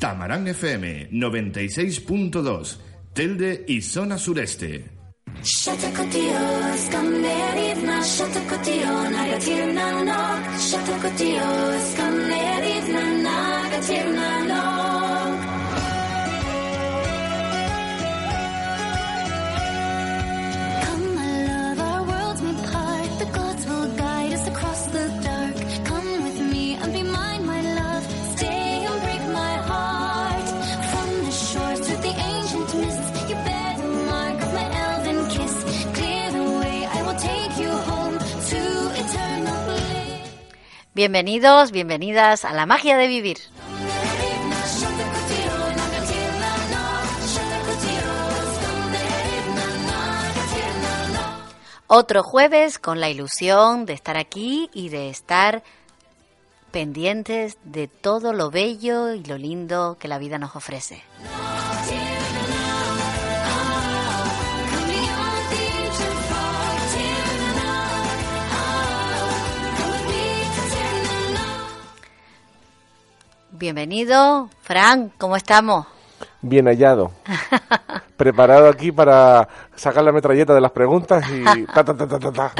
Tamarán FM 96.2, Telde y zona sureste. Bienvenidos, bienvenidas a la magia de vivir. Otro jueves con la ilusión de estar aquí y de estar pendientes de todo lo bello y lo lindo que la vida nos ofrece. Bienvenido, Fran, ¿cómo estamos? Bien hallado. Preparado aquí para sacar la metralleta de las preguntas y ta, ta, ta, ta, ta,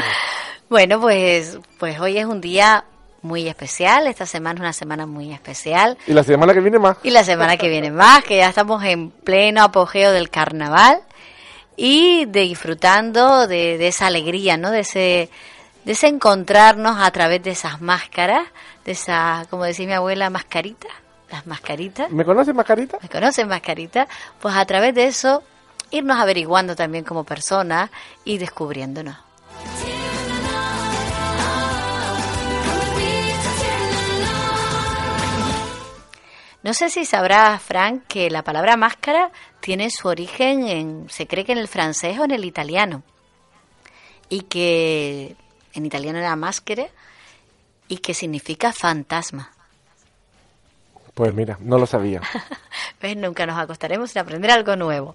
Bueno, pues, pues hoy es un día muy especial. Esta semana es una semana muy especial. Y la semana que viene más. Y la semana que viene más, que ya estamos en pleno apogeo del carnaval y de disfrutando de, de esa alegría, ¿no? De ese, de ese encontrarnos a través de esas máscaras de esa, como decía mi abuela, mascarita, las mascaritas. ¿Me conoces mascarita? ¿Me conoces mascarita? Pues a través de eso irnos averiguando también como personas y descubriéndonos. No sé si sabrás, Frank, que la palabra máscara tiene su origen en, se cree que en el francés o en el italiano. Y que en italiano era máscara y que significa fantasma. Pues mira, no lo sabía. pues nunca nos acostaremos sin aprender algo nuevo.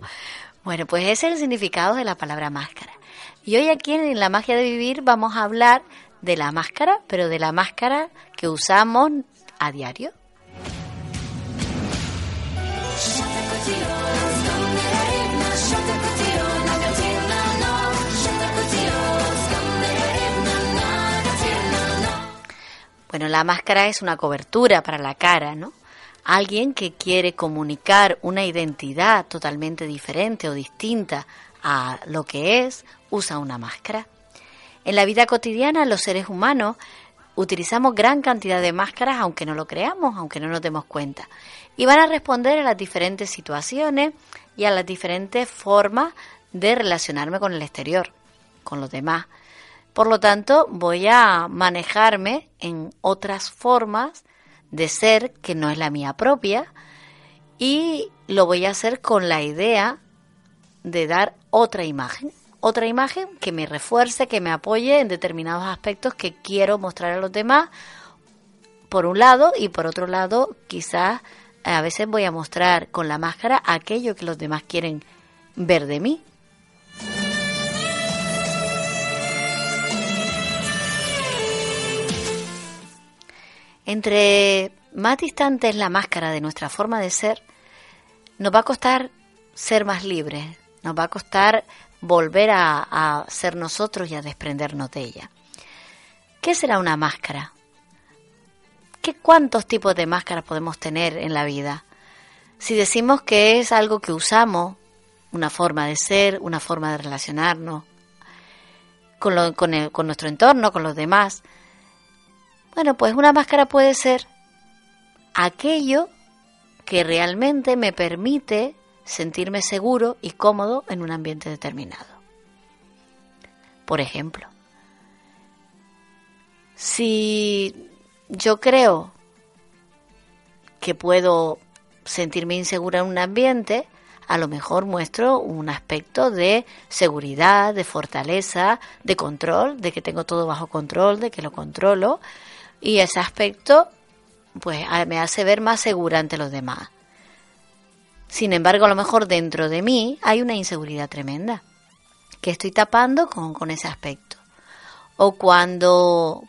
Bueno, pues ese es el significado de la palabra máscara. Y hoy aquí en La Magia de Vivir vamos a hablar de la máscara, pero de la máscara que usamos a diario. Bueno, la máscara es una cobertura para la cara, ¿no? Alguien que quiere comunicar una identidad totalmente diferente o distinta a lo que es, usa una máscara. En la vida cotidiana, los seres humanos utilizamos gran cantidad de máscaras, aunque no lo creamos, aunque no nos demos cuenta. Y van a responder a las diferentes situaciones y a las diferentes formas de relacionarme con el exterior, con los demás. Por lo tanto, voy a manejarme en otras formas de ser que no es la mía propia y lo voy a hacer con la idea de dar otra imagen, otra imagen que me refuerce, que me apoye en determinados aspectos que quiero mostrar a los demás, por un lado, y por otro lado, quizás a veces voy a mostrar con la máscara aquello que los demás quieren ver de mí. Entre más distante es la máscara de nuestra forma de ser, nos va a costar ser más libres, nos va a costar volver a, ser nosotros y a desprendernos de ella. ¿Qué será una máscara? ¿Qué cuántos tipos de máscaras podemos tener en la vida? Si decimos que es algo que usamos, una forma de ser, una forma de relacionarnos con, con nuestro entorno, con los demás, bueno, pues una máscara puede ser aquello que realmente me permite sentirme seguro y cómodo en un ambiente determinado. Por ejemplo, si yo creo que puedo sentirme insegura en un ambiente, a lo mejor muestro un aspecto de seguridad, de fortaleza, de control, de que tengo todo bajo control, de que lo controlo, y ese aspecto pues me hace ver más segura ante los demás. Sin embargo, a lo mejor dentro de mí hay una inseguridad tremenda que estoy tapando con, con ese aspecto. O cuando,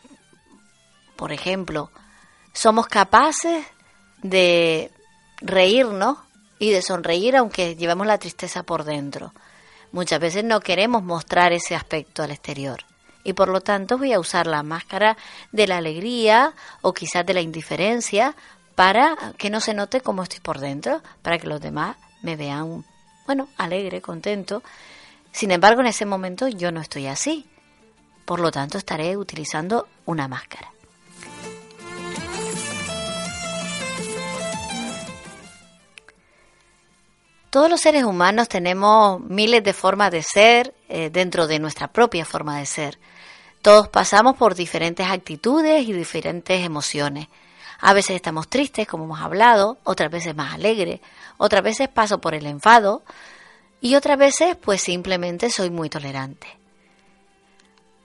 por ejemplo, somos capaces de reírnos y de sonreír aunque llevemos la tristeza por dentro. Muchas veces no queremos mostrar ese aspecto al exterior y por lo tanto voy a usar la máscara de la alegría o quizás de la indiferencia para que no se note cómo estoy por dentro, para que los demás me vean, bueno, alegre, contento. Sin embargo, en ese momento yo no estoy así. Por lo tanto, estaré utilizando una máscara. Todos los seres humanos tenemos miles de formas de ser eh, dentro de nuestra propia forma de ser. Todos pasamos por diferentes actitudes y diferentes emociones. A veces estamos tristes, como hemos hablado, otras veces más alegres, otras veces paso por el enfado y otras veces pues simplemente soy muy tolerante.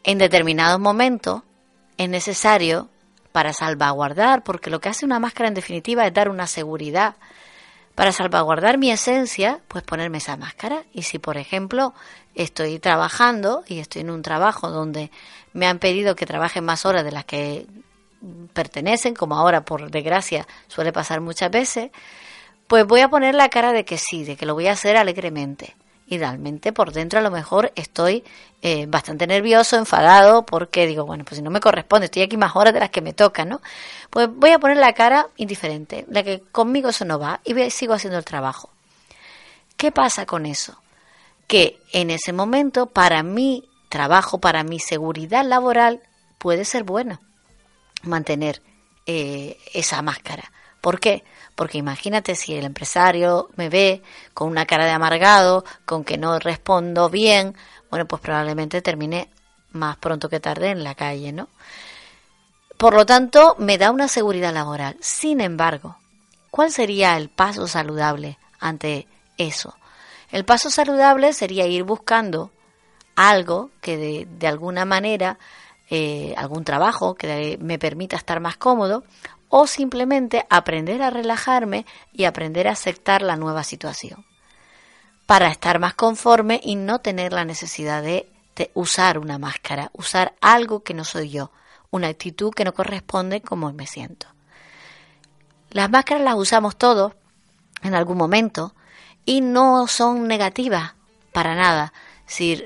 En determinados momentos es necesario para salvaguardar, porque lo que hace una máscara en definitiva es dar una seguridad. Para salvaguardar mi esencia, pues ponerme esa máscara. Y si, por ejemplo, estoy trabajando y estoy en un trabajo donde me han pedido que trabaje más horas de las que pertenecen, como ahora por desgracia suele pasar muchas veces, pues voy a poner la cara de que sí, de que lo voy a hacer alegremente. Y por dentro a lo mejor estoy eh, bastante nervioso, enfadado, porque digo, bueno, pues si no me corresponde, estoy aquí más horas de las que me tocan, ¿no? Pues voy a poner la cara indiferente, la que conmigo eso no va, y sigo haciendo el trabajo. ¿Qué pasa con eso? Que en ese momento, para mi trabajo, para mi seguridad laboral, puede ser bueno mantener eh, esa máscara. ¿Por qué? Porque imagínate si el empresario me ve con una cara de amargado, con que no respondo bien, bueno, pues probablemente termine más pronto que tarde en la calle, ¿no? Por lo tanto, me da una seguridad laboral. Sin embargo, ¿cuál sería el paso saludable ante eso? El paso saludable sería ir buscando algo que de, de alguna manera eh, algún trabajo que me permita estar más cómodo o simplemente aprender a relajarme y aprender a aceptar la nueva situación para estar más conforme y no tener la necesidad de, usar una máscara, usar algo que no soy yo, una actitud que no corresponde como me siento. Las máscaras las usamos todos en algún momento y no son negativas para nada,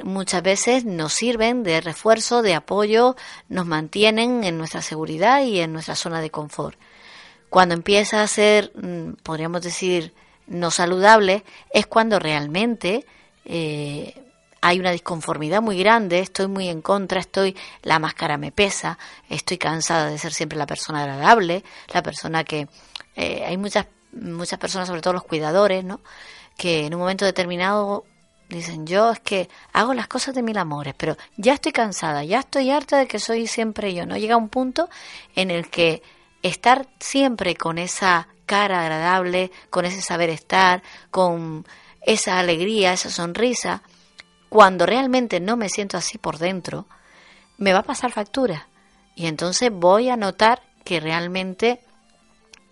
muchas veces nos sirven de refuerzo, de apoyo, nos mantienen en nuestra seguridad y en nuestra zona de confort. Cuando empieza a ser, mm, podríamos decir, no saludable, es cuando realmente eh, hay una disconformidad muy grande, estoy muy en contra, estoy, la máscara me pesa, estoy cansada de ser siempre la persona agradable, la persona que eh, hay muchas muchas personas, sobre todo los cuidadores, ¿no? que en un momento determinado Dicen, yo es que hago las cosas de mil amores, pero ya estoy cansada, ya estoy harta de que soy siempre yo. No llega un punto en el que estar siempre con esa cara agradable, con ese saber estar, con esa alegría, esa sonrisa, cuando realmente no me siento así por dentro, me va a pasar factura. Y entonces voy a notar que realmente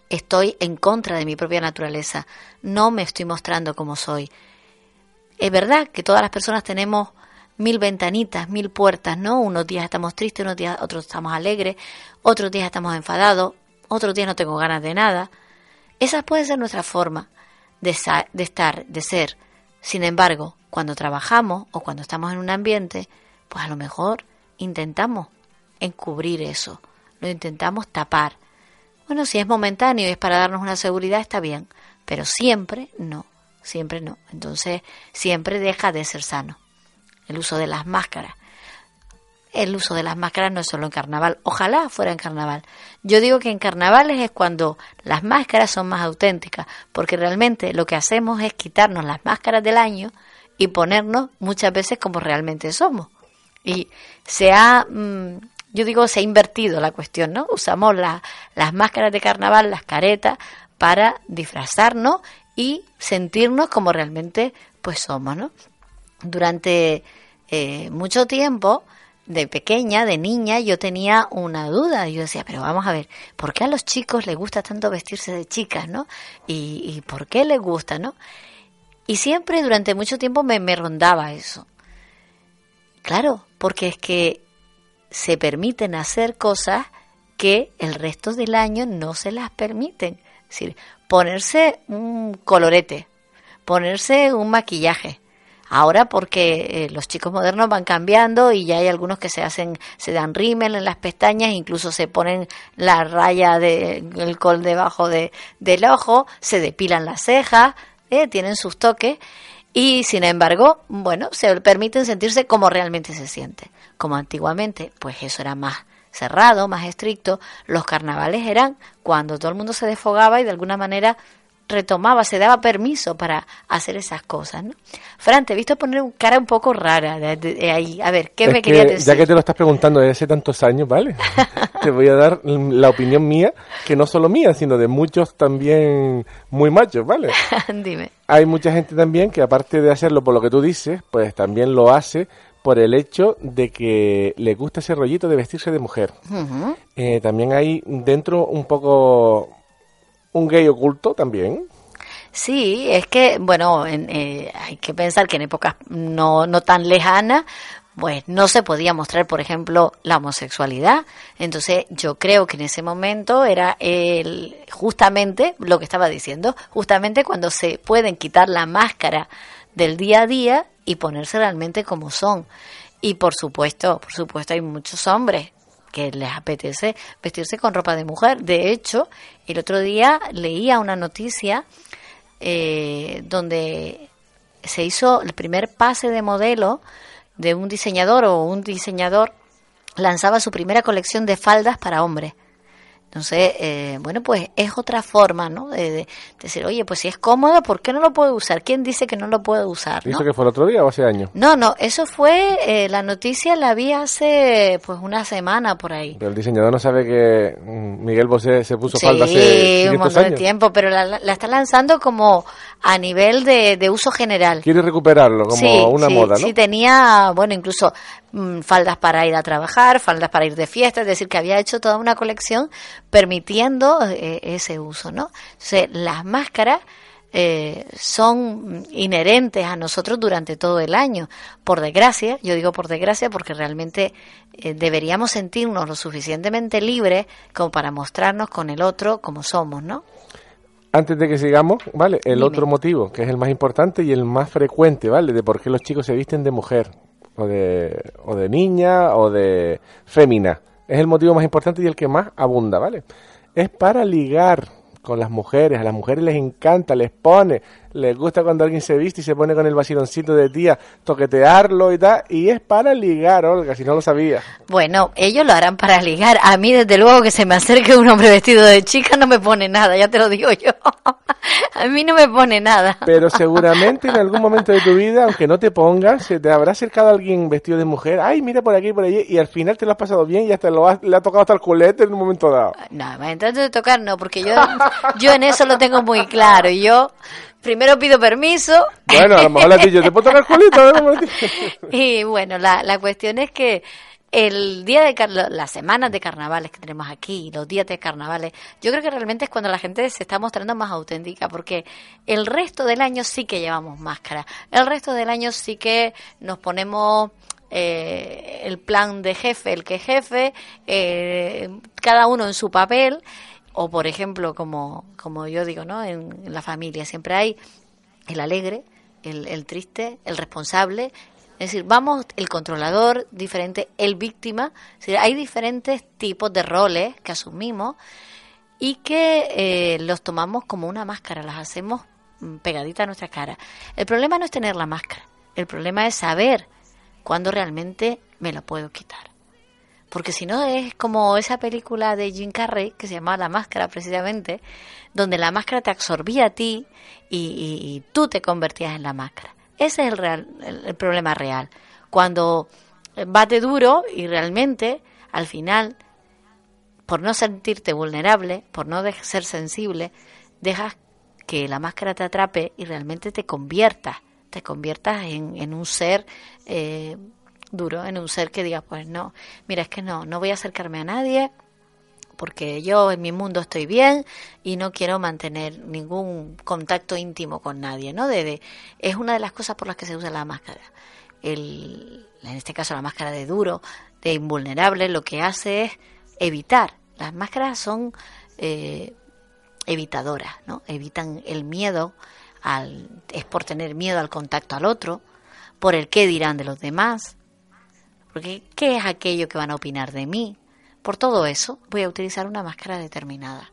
estoy en contra de mi propia naturaleza, no me estoy mostrando como soy es verdad que todas las personas tenemos mil ventanitas, mil puertas, ¿no? Unos días estamos tristes, unos días otros estamos alegres, otros días estamos enfadados, otros días no tengo ganas de nada. Esa puede ser nuestra forma de, de estar, de ser. Sin embargo, cuando trabajamos o cuando estamos en un ambiente, pues a lo mejor intentamos encubrir eso, lo intentamos tapar. Bueno, si es momentáneo y es para darnos una seguridad, está bien, pero siempre no siempre no. Entonces, siempre deja de ser sano. El uso de las máscaras. El uso de las máscaras no es solo en carnaval, ojalá fuera en carnaval. Yo digo que en carnavales es cuando las máscaras son más auténticas, porque realmente lo que hacemos es quitarnos las máscaras del año y ponernos muchas veces como realmente somos. Y se ha, mm, yo digo, se ha invertido la cuestión, ¿no? Usamos las máscaras de carnaval, las caretas, para disfrazarnos y sentirnos como realmente pues somos, ¿no? Durante eh, mucho tiempo, de pequeña, de niña, yo tenía una duda. Yo decía, pero vamos a ver, ¿por qué a los chicos les gusta tanto vestirse de chicas, no? ¿Y, y por qué les gusta, no? Y siempre durante mucho tiempo me, me rondaba eso. Claro, porque es que se permiten hacer cosas que el resto del año no se las permiten. Es decir, ponerse un colorete, ponerse un maquillaje. Ahora porque eh, los chicos modernos van cambiando y ya hay algunos que se hacen, se dan rímel en las pestañas, incluso se ponen la raya del el col debajo de, del ojo, se depilan las cejas, eh, tienen sus toques y sin embargo, bueno, se permiten sentirse como realmente se siente. Como antiguamente, pues eso era más cerrado, más estricto. Los carnavales eran cuando todo el mundo se desfogaba y de alguna manera retomaba, se daba permiso para hacer esas cosas, ¿no? Fran, te he visto poner un cara un poco rara de, ahí. A ver, ¿qué me querías decir? Ya que te lo estás preguntando desde hace tantos años, ¿vale? te voy a dar la opinión mía, que no solo mía, sino de muchos también muy machos, ¿vale? Dime. Hay mucha gente también que aparte de hacerlo por lo que tú dices, pues también lo hace por el hecho de que le gusta ese rollito de vestirse de mujer. Eh, también hay dentro un poco un gay oculto también. Sí, es que, bueno, eh, hay que pensar que en épocas no, no tan lejanas, pues no se podía mostrar, por ejemplo, la homosexualidad. Entonces, yo creo que en ese momento era el, justamente lo que estaba diciendo, justamente cuando se pueden quitar la máscara del día a día y ponerse realmente como son. Y por supuesto, por supuesto hay muchos hombres que les apetece vestirse con ropa de mujer. De hecho, el otro día leía una noticia eh, donde se hizo el primer pase de modelo de un diseñador o un diseñador lanzaba su primera colección de faldas para hombres. Entonces, eh, bueno, pues es otra forma, ¿no? De, decir, oye, pues si es cómodo, ¿por qué no lo puedo usar? ¿Quién dice que no lo puedo usar? ¿Eso que fue el otro día o hace años? No, no, eso fue, eh, la noticia la vi hace pues una semana por ahí. Pero el diseñador no sabe que mm, Miguel Bosé se puso falda hace un montón de tiempo, pero la, está lanzando como a nivel de, de uso general. Quiere recuperarlo como una moda, ¿no? Sí, tenía, bueno, incluso mm, faldas para ir a trabajar, faldas para ir de fiesta, es decir, que había hecho toda una colección permitiendo eh, ese uso, ¿no? Entonces, las máscaras eh, son inherentes a nosotros durante todo el año. Por desgracia, yo digo por desgracia porque realmente eh, deberíamos sentirnos lo suficientemente libres como para mostrarnos con el otro como somos, ¿no? Antes de que sigamos, ¿vale? El otro motivo, que es el más importante y el más frecuente, ¿vale? De por qué los chicos se visten de mujer, o de, o de niña, o de fémina es el motivo más importante y el que más abunda, ¿vale? Es para ligar con las mujeres, a las mujeres les encanta, les pone, les gusta cuando alguien se viste y se pone con el vaciloncito de tía, toquetearlo y tal, y es para ligar, Olga, si no lo sabía. Bueno, ellos lo harán para ligar. A mí, desde luego, que se me acerque un hombre vestido de chica no me pone nada, ya te lo digo yo. A mí no me pone nada. Pero seguramente en algún momento de tu vida, aunque no te pongas, se te habrá acercado alguien vestido de mujer, ay, mira por aquí, por allí, y al final te lo has pasado bien y hasta lo le ha tocado hasta el culete en un momento dado. No, entonces de tocar no, porque yo, yo en eso lo tengo muy claro. Yo primero pido permiso. Bueno, a lo mejor le ¿te puedo tocar el culito? y bueno, la, la cuestión es que el día de las semanas de carnavales que tenemos aquí, los días de carnavales, yo creo que realmente es cuando la gente se está mostrando más auténtica, porque el resto del año sí que llevamos máscara, el resto del año sí que nos ponemos eh, el plan de jefe, el que jefe, eh, cada uno en su papel, o por ejemplo, como, como yo digo, ¿no? En, la familia siempre hay el alegre, el, el triste, el responsable es decir, vamos el controlador diferente, el víctima. hay diferentes tipos de roles que asumimos y que eh, los tomamos como una máscara, las hacemos mm, pegaditas a nuestra cara. El problema no es tener la máscara, el problema es saber cuándo realmente me la puedo quitar. Porque si no es como esa película de Jim Carrey que se llama La Máscara precisamente, donde la máscara te absorbía a ti y tú te convertías en la máscara. Ese es el, real, el, problema real. Cuando bate duro y realmente al final, por no sentirte vulnerable, por no ser sensible, dejas que la máscara te atrape y realmente te conviertas, te conviertas en, en un ser eh, duro, en un ser que diga, pues no, mira, es que no, no voy a acercarme a nadie, porque yo en mi mundo estoy bien y no quiero mantener ningún contacto íntimo con nadie, ¿no? De, es una de las cosas por las que se usa la máscara. El, en este caso la máscara de duro, de invulnerable, lo que hace es evitar. Las máscaras son, eh, evitadoras, ¿no? Evitan el miedo, al, es por tener miedo al contacto al otro, por el qué dirán de los demás, porque qué es aquello que van a opinar de mí. Por todo eso voy a utilizar una máscara determinada.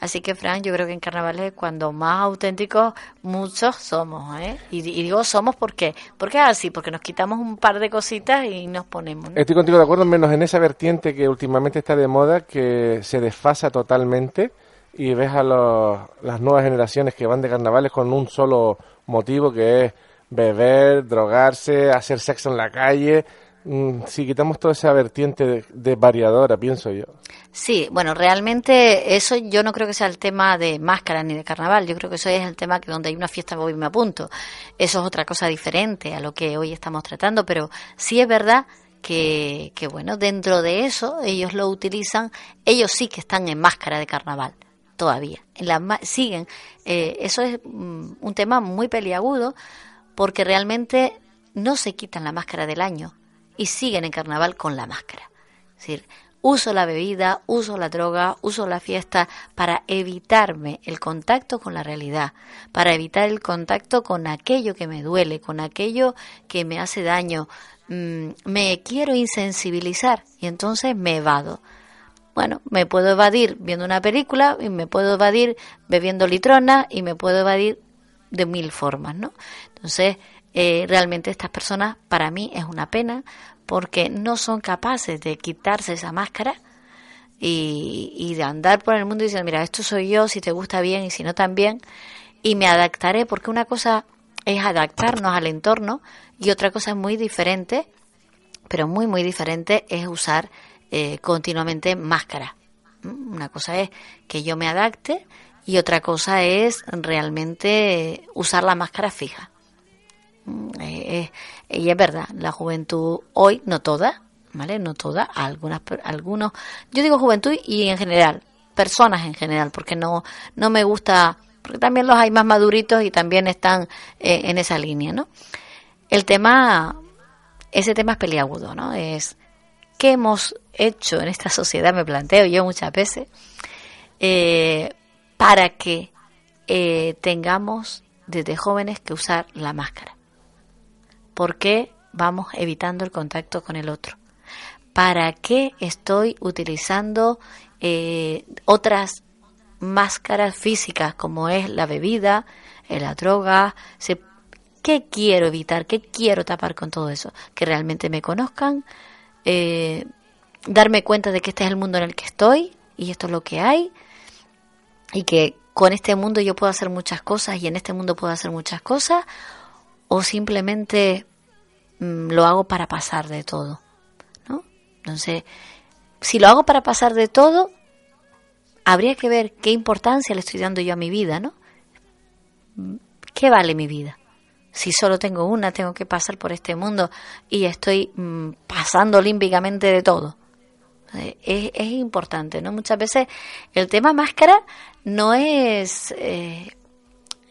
Así que, Fran, yo creo que en carnavales cuando más auténticos muchos somos, ¿eh? Y, digo somos porque, porque así, porque nos quitamos un par de cositas y nos ponemos. Estoy contigo de acuerdo, menos en esa vertiente que últimamente está de moda, que se desfasa totalmente y ves a las nuevas generaciones que van de carnavales con un solo motivo que es beber, drogarse, hacer sexo en la calle. Mm, si quitamos toda esa vertiente de, variadora, pienso yo. Sí, bueno, realmente eso yo no creo que sea el tema de máscara ni de carnaval. Yo creo que eso es el tema que donde hay una fiesta voy y me apunto. Eso es otra cosa diferente a lo que hoy estamos tratando, pero sí es verdad que, que bueno, dentro de eso ellos lo utilizan, ellos sí que están en máscara de carnaval todavía. En siguen. Eh, eso es mm, un tema muy peliagudo porque realmente no se quitan la máscara del año y siguen en carnaval con la máscara. Es decir, uso la bebida, uso la droga, uso la fiesta para evitarme el contacto con la realidad, para evitar el contacto con aquello que me duele, con aquello que me hace daño. Mm, me quiero insensibilizar y entonces me evado. Bueno, me puedo evadir viendo una película y me puedo evadir bebiendo litrona y me puedo evadir de mil formas, ¿no? Entonces, eh, realmente estas personas para mí es una pena porque no son capaces de quitarse esa máscara y, de andar por el mundo decir, mira, esto soy yo, si te gusta bien y si no también, y me adaptaré porque una cosa es adaptarnos al entorno y otra cosa muy diferente, pero muy, muy diferente es usar eh, continuamente máscara. Mm, una cosa es que yo me adapte y otra cosa es realmente usar la máscara fija. Mm, eh, y es verdad, la juventud hoy, no toda, ¿vale? No toda, algunas, algunos, yo digo juventud y en general, personas en general, porque no, no me gusta, porque también los hay más maduritos y también están eh, en esa línea, ¿no? El tema, ese tema es peliagudo, ¿no? Es ¿Qué hemos hecho en esta sociedad, me planteo yo muchas veces, eh, para que eh, tengamos desde jóvenes que usar la máscara? ¿Por qué vamos evitando el contacto con el otro? ¿Para qué estoy utilizando eh, otras máscaras físicas como es la bebida, la droga? ¿Qué quiero evitar? ¿Qué quiero tapar con todo eso? Que realmente me conozcan, eh, darme cuenta de que este es el mundo en el que estoy y esto es lo que hay y que con este mundo yo puedo hacer muchas cosas y en este mundo puedo hacer muchas cosas o simplemente lo hago para pasar de todo, ¿no? Entonces, si lo hago para pasar de todo, habría que ver qué importancia le estoy dando yo a mi vida, ¿no? ¿Qué vale mi vida? si solo tengo una, tengo que pasar por este mundo y estoy mm, pasando olímpicamente de todo. Eh, es, es, importante, ¿no? Muchas veces el tema máscara no es, eh,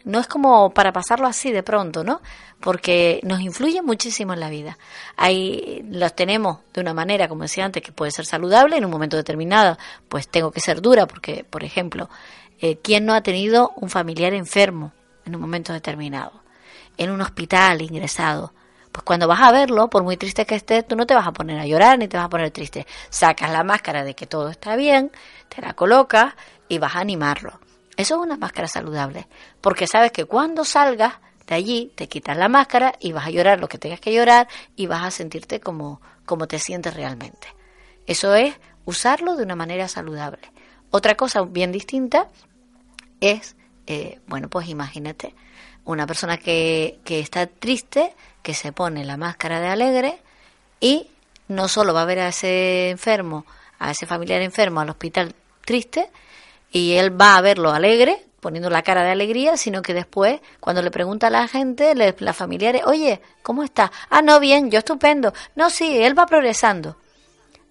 no es como para pasarlo así de pronto, ¿no? Porque nos influye muchísimo en la vida. Ahí los tenemos de una manera, como decía antes, que puede ser saludable en un momento determinado, pues tengo que ser dura, porque, por ejemplo, eh, ¿quién no ha tenido un familiar enfermo en un momento determinado? en un hospital ingresado. Pues cuando vas a verlo, por muy triste que estés, tú no te vas a poner a llorar ni te vas a poner triste. Sacas la máscara de que todo está bien, te la colocas y vas a animarlo. Eso es una máscara saludable, porque sabes que cuando salgas de allí te quitas la máscara y vas a llorar lo que tengas que llorar y vas a sentirte como, como te sientes realmente. Eso es usarlo de una manera saludable. Otra cosa bien distinta es, eh, bueno, pues imagínate, una persona que, que está triste, que se pone la máscara de alegre y no solo va a ver a ese enfermo, a ese familiar enfermo al hospital triste, y él va a verlo alegre, poniendo la cara de alegría, sino que después, cuando le pregunta a la gente, le, las familiares, oye, ¿cómo está? Ah, no, bien, yo estupendo. No, sí, él va progresando,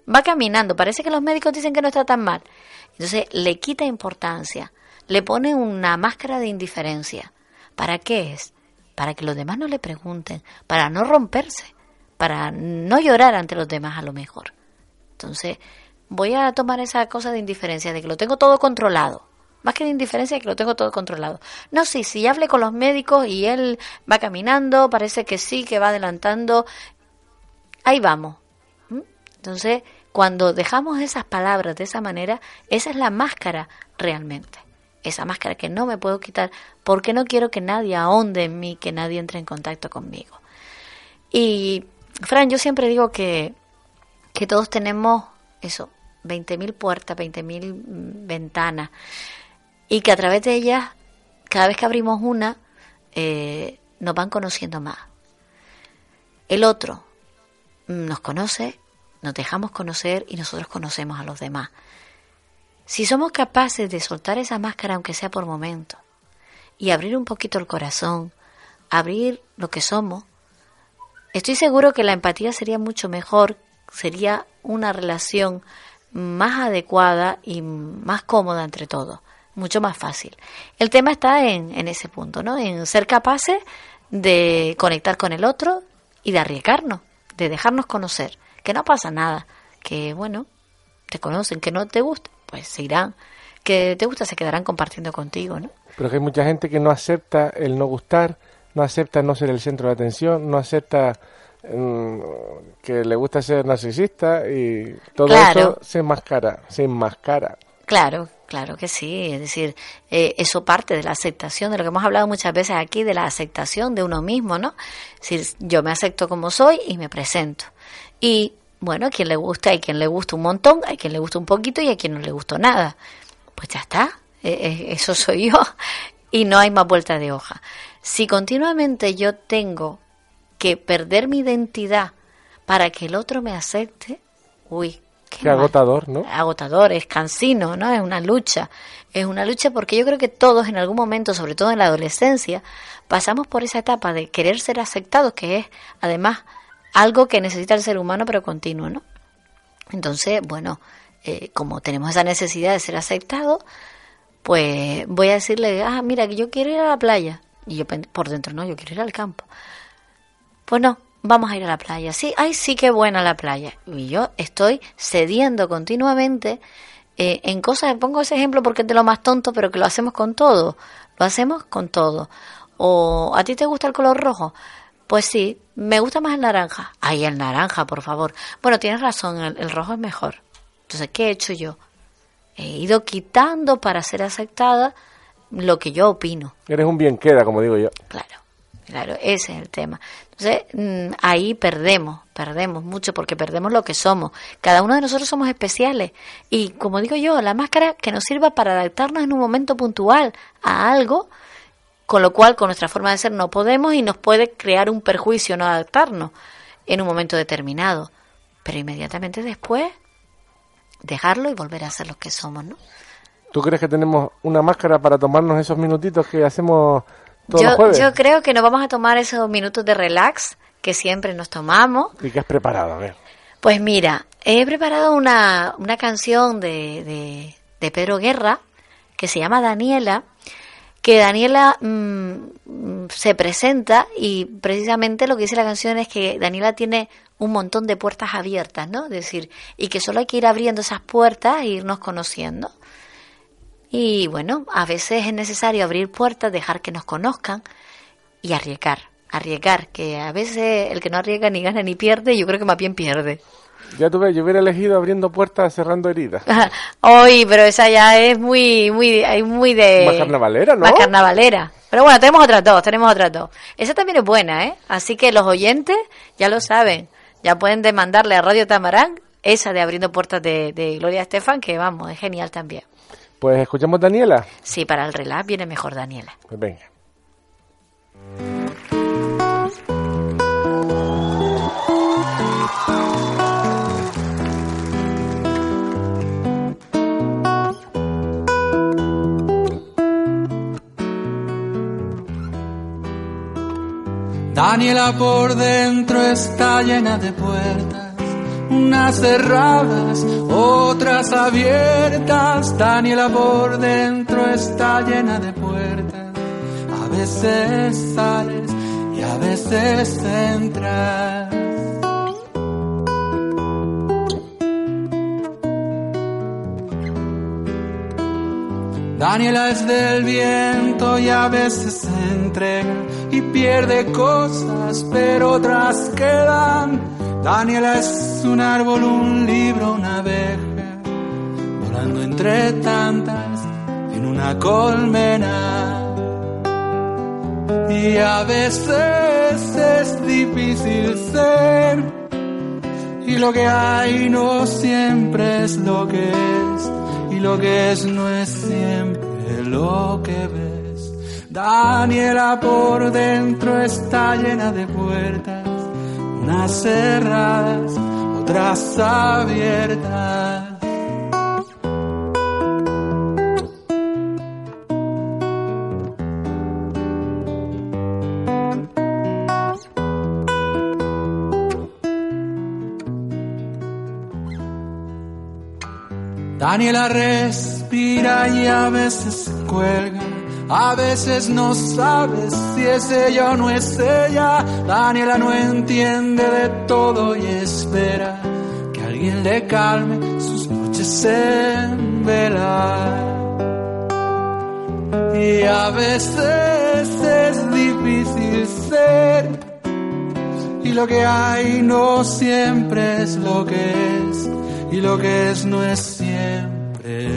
va caminando, parece que los médicos dicen que no está tan mal. Entonces le quita importancia, le pone una máscara de indiferencia. ¿Para qué es? Para que los demás no le pregunten, para no romperse, para no llorar ante los demás a lo mejor. Entonces, voy a tomar esa cosa de indiferencia, de que lo tengo todo controlado. más que de indiferencia que lo tengo todo controlado. No, sí, si hablé con los médicos y él va caminando, parece que sí, que va adelantando, ahí vamos. Entonces, cuando dejamos esas palabras de esa manera, esa es la máscara realmente. Esa máscara que no me puedo quitar porque no quiero que nadie ahonde en mí, que nadie entre en contacto conmigo. Y, Fran, yo siempre digo que, que todos tenemos eso, 20.000 puertas, 20.000 mm, ventanas, y que a través de ellas, cada vez que abrimos una, eh, nos van conociendo más. El otro mm, nos conoce, nos dejamos conocer y nosotros conocemos a los demás. Si somos capaces de soltar esa máscara, aunque sea por momentos, y abrir un poquito el corazón, abrir lo que somos, estoy seguro que la empatía sería mucho mejor, sería una relación más adecuada y más cómoda entre todos, mucho más fácil. El tema está en, en ese punto, ¿no? En ser capaces de conectar con el otro y de arriesgarnos, de dejarnos conocer que no pasa nada, que bueno, te conocen, que no te gusta, pues se irán, que te gusta, se quedarán compartiendo contigo, ¿no? Pero que hay mucha gente que no acepta el no gustar, no acepta no ser el centro de atención, no acepta que le gusta ser narcisista y todo eso se enmascara, se enmascara. Claro, claro que sí. Es decir, eh, eso parte de la aceptación, de lo que hemos hablado muchas veces aquí, de la aceptación de uno mismo, ¿no? Es decir, yo me acepto como soy y me presento. Y bueno, a quien le gusta, hay quien le gusta un montón, hay quien le gusta un poquito y a quien no le gustó nada. Pues ya está, e, e, eso soy yo y no hay más vuelta de hoja. Si continuamente yo tengo que perder mi identidad para que el otro me acepte, uy, qué, agotador, ¿no? Agotador, es cansino, ¿no? Es una lucha. Es una lucha porque yo creo que todos en algún momento, sobre todo en la adolescencia, pasamos por esa etapa de querer ser aceptados, que es además algo que necesita el ser humano pero continuo, ¿no? Entonces, bueno, eh, como tenemos esa necesidad de ser aceptado, pues voy a decirle, ah, mira, que yo quiero ir a la playa. Y yo por dentro, no, yo quiero ir al campo. Pues no, vamos a ir a la playa. Sí, ay, sí que buena la playa. Y yo estoy cediendo continuamente eh, en cosas, pongo ese ejemplo porque es de lo más tonto, pero que lo hacemos con todo. Lo hacemos con todo. O, ¿a ti te gusta el color rojo? Pues sí, me gusta más el naranja. Ay, el naranja, por favor. Bueno, tienes razón, el, rojo es mejor. Entonces, ¿qué he hecho yo? He ido quitando para ser aceptada lo que yo opino. Eres un bien queda, como digo yo. Claro, claro, ese es el tema. Entonces, mm, ahí perdemos, perdemos mucho porque perdemos lo que somos. Cada uno de nosotros somos especiales. Y como digo yo, la máscara que nos sirva para adaptarnos en un momento puntual a algo, con lo cual con nuestra forma de ser no podemos y nos puede crear un perjuicio no adaptarnos en un momento determinado. Pero inmediatamente después dejarlo y volver a ser lo que somos, ¿no? ¿Tú crees que tenemos una máscara para tomarnos esos minutitos que hacemos todos yo, los jueves? Yo creo que nos vamos a tomar esos minutos de relax que siempre nos tomamos. ¿Y qué has preparado? A ver. Pues mira, he preparado una, una canción de, de, de Pedro Guerra que se llama Daniela que Daniela mm, se presenta y precisamente lo que dice la canción es que Daniela tiene un montón de puertas abiertas, ¿no? Es decir, y que solo hay que ir abriendo esas puertas e irnos conociendo. Y bueno, a veces es necesario abrir puertas, dejar que nos conozcan y arriesgar, arriesgar, que a veces el que no arriesga ni gana ni pierde, yo creo que más bien pierde. Ya tuve, yo hubiera elegido abriendo puertas, cerrando heridas. Hoy, pero esa ya es muy, muy, muy de... Más carnavalera, ¿no? Más carnavalera. Pero bueno, tenemos otras dos, tenemos otras dos. Esa también es buena, ¿eh? Así que los oyentes ya lo saben. Ya pueden demandarle a Radio Tamarán esa de abriendo puertas de, de Gloria Estefan, que vamos, es genial también. Pues escuchamos Daniela. Sí, para el relax viene mejor Daniela. Pues venga. Daniela por dentro está llena de puertas, unas cerradas, otras abiertas. Daniela por dentro está llena de puertas, a veces sales y a veces entras. Daniela es del viento y a veces entrega y pierde cosas, pero otras quedan. Daniela es un árbol, un libro, una abeja, volando entre tantas en una colmena. Y a veces es difícil ser, y lo que hay no siempre es lo que es y lo que es no es siempre lo que ves. Daniela por dentro está llena de puertas, unas cerradas, otras abiertas. Daniela respira y a veces cuelga. A veces no sabes si es ella o no es ella. Daniela no entiende de todo y espera que alguien le calme sus noches en vela. Y a veces es difícil ser. Y lo que hay no siempre es lo que es. Y lo que es no es siempre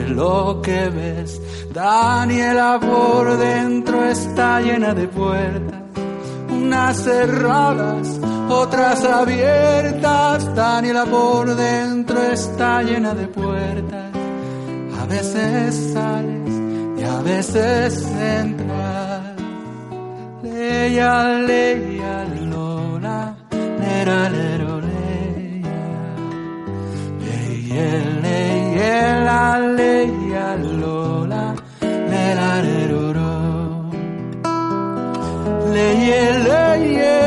lo que ves. Daniela por dentro está llena de puertas, unas cerradas, otras abiertas. Daniela por dentro está llena de puertas. A veces sales y a veces entras. Leia, leia, lola, lera, lero, leia, la, leia, lola, lera, lero, ro. Leye, leye,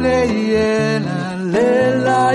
leye, la, le, la,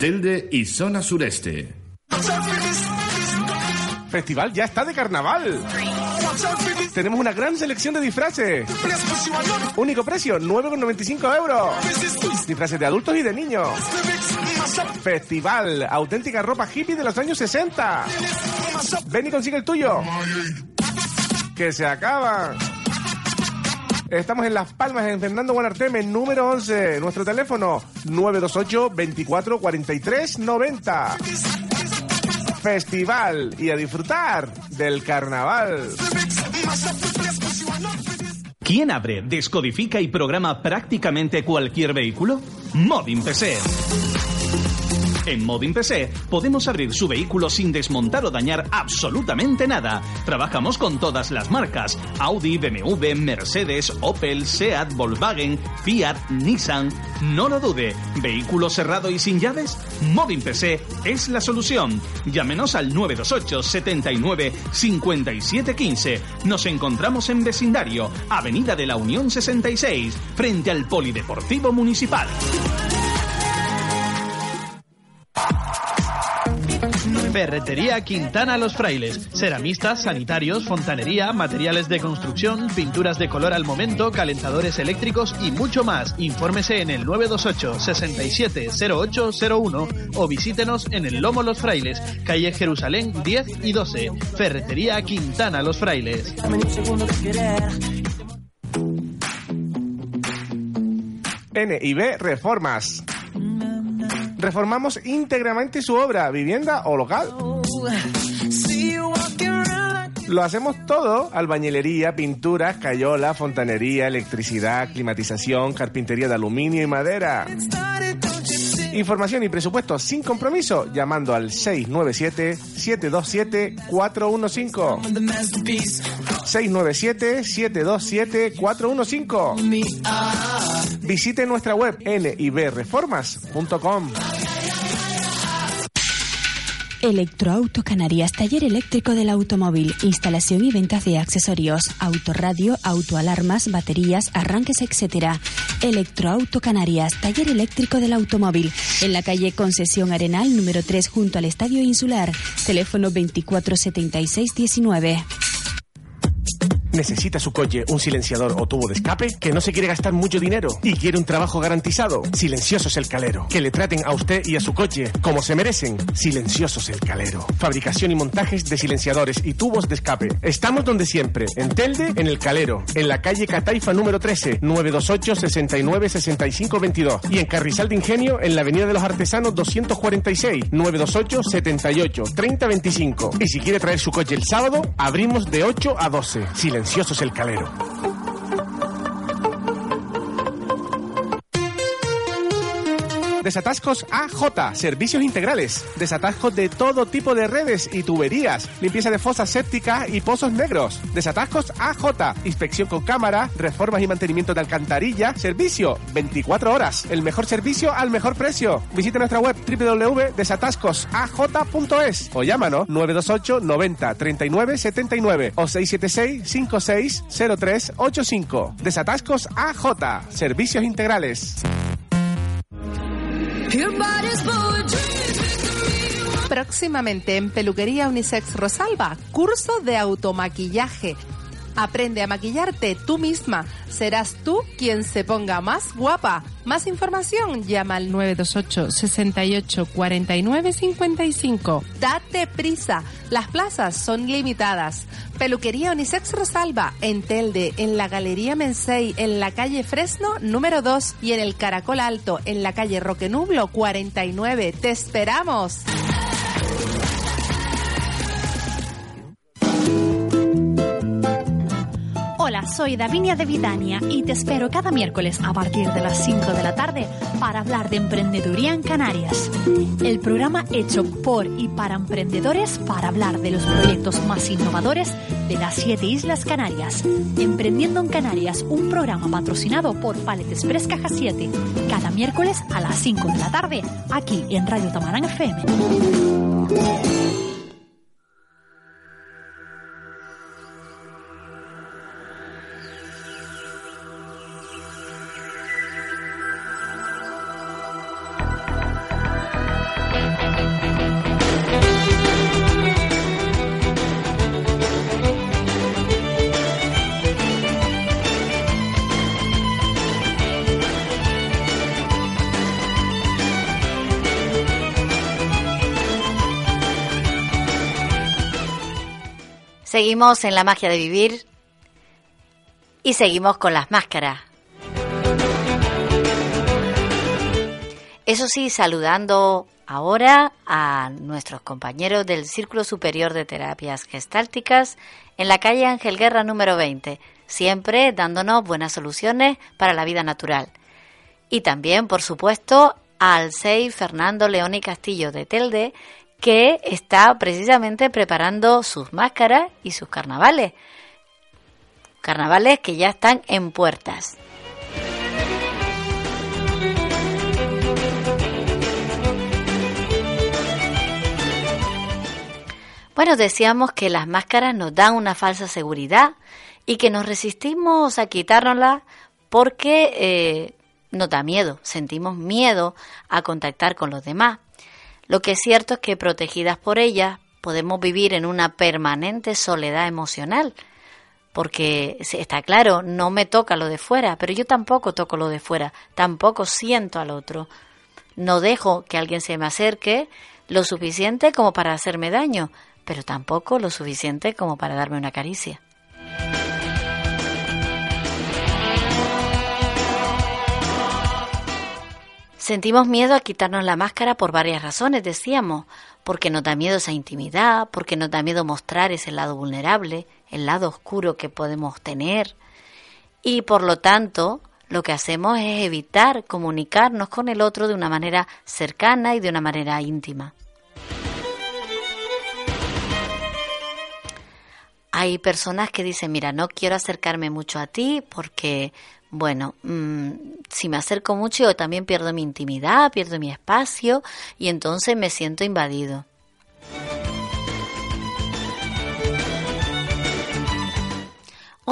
Telde y zona sureste. Festival ya está de carnaval. Tenemos una gran selección de disfraces. Único precio, 9,95 euros. Disfraces de adultos y de niños. Festival, auténtica ropa hippie de los años 60. Ven y consigue el tuyo. Que se acaba. Estamos en Las Palmas, en Fernando Guanarteme, número 11. Nuestro teléfono, 928 24 43 90. Festival y a disfrutar del carnaval. ¿Quién abre, descodifica y programa prácticamente cualquier vehículo? Modin PC. En Modin PC podemos abrir su vehículo sin desmontar o dañar absolutamente nada. Trabajamos con todas las marcas: Audi, BMW, Mercedes, Opel, Seat, Volkswagen, Fiat, Nissan. No lo dude. ¿Vehículo cerrado y sin llaves? Modin PC es la solución. Llámenos al 928 79 57 15. Nos encontramos en vecindario, Avenida de la Unión 66, frente al Polideportivo Municipal. Ferretería Quintana Los Frailes. Ceramistas, sanitarios, fontanería, materiales de construcción, pinturas de color al momento, calentadores eléctricos y mucho más. Infórmese en el 928 670801 o visítenos en el Lomo Los Frailes, calle Jerusalén 10 y 12. Ferretería Quintana Los Frailes. NIB Reformas. Reformamos íntegramente su obra, vivienda o local. Lo hacemos todo, albañilería, pinturas, cayola, fontanería, electricidad, climatización, carpintería de aluminio y madera. Información y presupuesto sin compromiso llamando al 697-727-415. 697-727-415. Visite nuestra web nibreformas.com. Electroauto Canarias, taller eléctrico del automóvil, instalación y ventas de accesorios, autorradio, autoalarmas, baterías, arranques, etc. Electroauto Canarias, taller eléctrico del automóvil, en la calle Concesión Arenal número 3 junto al Estadio Insular, teléfono 247619. ¿Necesita su coche un silenciador o tubo de escape? ¿Que no se quiere gastar mucho dinero y quiere un trabajo garantizado? Silencioso es el calero. Que le traten a usted y a su coche como se merecen. Silencioso es el calero. Fabricación y montajes de silenciadores y tubos de escape. Estamos donde siempre, en Telde, en el Calero, en la calle Cataifa número 13, 928 69 65 22 y en Carrizal de Ingenio, en la Avenida de los Artesanos 246, 928 78 30 25. Y si quiere traer su coche el sábado, abrimos de 8 a 12. Silencioso es el calero. Desatascos AJ, servicios integrales. Desatascos de todo tipo de redes y tuberías. Limpieza de fosas sépticas y pozos negros. Desatascos AJ, inspección con cámara, reformas y mantenimiento de alcantarilla. Servicio 24 horas. El mejor servicio al mejor precio. Visite nuestra web www.desatascosaj.es o llámanos 928 90 39 79 o 676 56 03 85. Desatascos AJ, servicios integrales. Próximamente en Peluquería Unisex Rosalba, curso de automaquillaje. Aprende a maquillarte tú misma. Serás tú quien se ponga más guapa. Más información, llama al 928 68 49 55. Date prisa, las plazas son limitadas. Peluquería Unisex Rosalba, en Telde, en la Galería Mensei, en la calle Fresno número 2 y en el Caracol Alto, en la calle Roque Nublo 49. ¡Te esperamos! Hola, soy Davinia de Vidania y te espero cada miércoles a partir de las 5 de la tarde para hablar de emprendeduría en Canarias. El programa hecho por y para emprendedores para hablar de los proyectos más innovadores de las siete Islas Canarias. Emprendiendo en Canarias, un programa patrocinado por Palet Express Caja 7. Cada miércoles a las 5 de la tarde, aquí en Radio Tamarán FM. Seguimos en la magia de vivir y seguimos con las máscaras. Eso sí, saludando ahora a nuestros compañeros del Círculo Superior de Terapias Gestálticas en la calle Ángel Guerra número 20, siempre dándonos buenas soluciones para la vida natural. Y también, por supuesto, al SEI Fernando León y Castillo de Telde, que está precisamente preparando sus máscaras y sus carnavales. Carnavales que ya están en puertas. Bueno, decíamos que las máscaras nos dan una falsa seguridad y que nos resistimos a quitárnoslas porque eh, nos da miedo, sentimos miedo a contactar con los demás. Lo que es cierto es que protegidas por ellas podemos vivir en una permanente soledad emocional, porque está claro, no me toca lo de fuera, pero yo tampoco toco lo de fuera, tampoco siento al otro. No dejo que alguien se me acerque lo suficiente como para hacerme daño, pero tampoco lo suficiente como para darme una caricia. Sentimos miedo a quitarnos la máscara por varias razones, decíamos, porque nos da miedo esa intimidad, porque nos da miedo mostrar ese lado vulnerable, el lado oscuro que podemos tener. Y por lo tanto, lo que hacemos es evitar comunicarnos con el otro de una manera cercana y de una manera íntima. Hay personas que dicen, mira, no quiero acercarme mucho a ti porque, bueno, mm, si me acerco mucho yo también pierdo mi intimidad, pierdo mi espacio y entonces me siento invadido.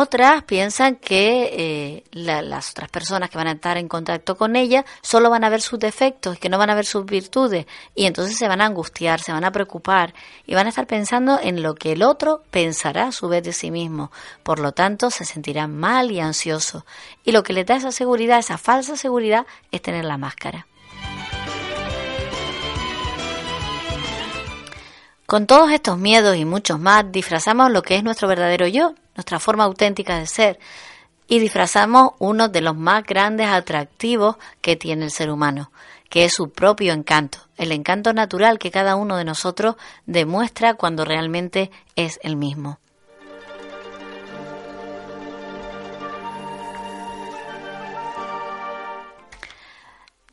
Otras piensan que eh, las otras personas que van a estar en contacto con ella solo van a ver sus defectos que no van a ver sus virtudes y entonces se van a angustiar, se van a preocupar y van a estar pensando en lo que el otro pensará a su vez de sí mismo. Por lo tanto, se sentirán mal y ansiosos. Y lo que les da esa seguridad, esa falsa seguridad, es tener la máscara. Con todos estos miedos y muchos más, disfrazamos lo que es nuestro verdadero yo, nuestra forma auténtica de ser, y disfrazamos uno de los más grandes atractivos que tiene el ser humano, que es su propio encanto, el encanto natural que cada uno de nosotros demuestra cuando realmente es el mismo.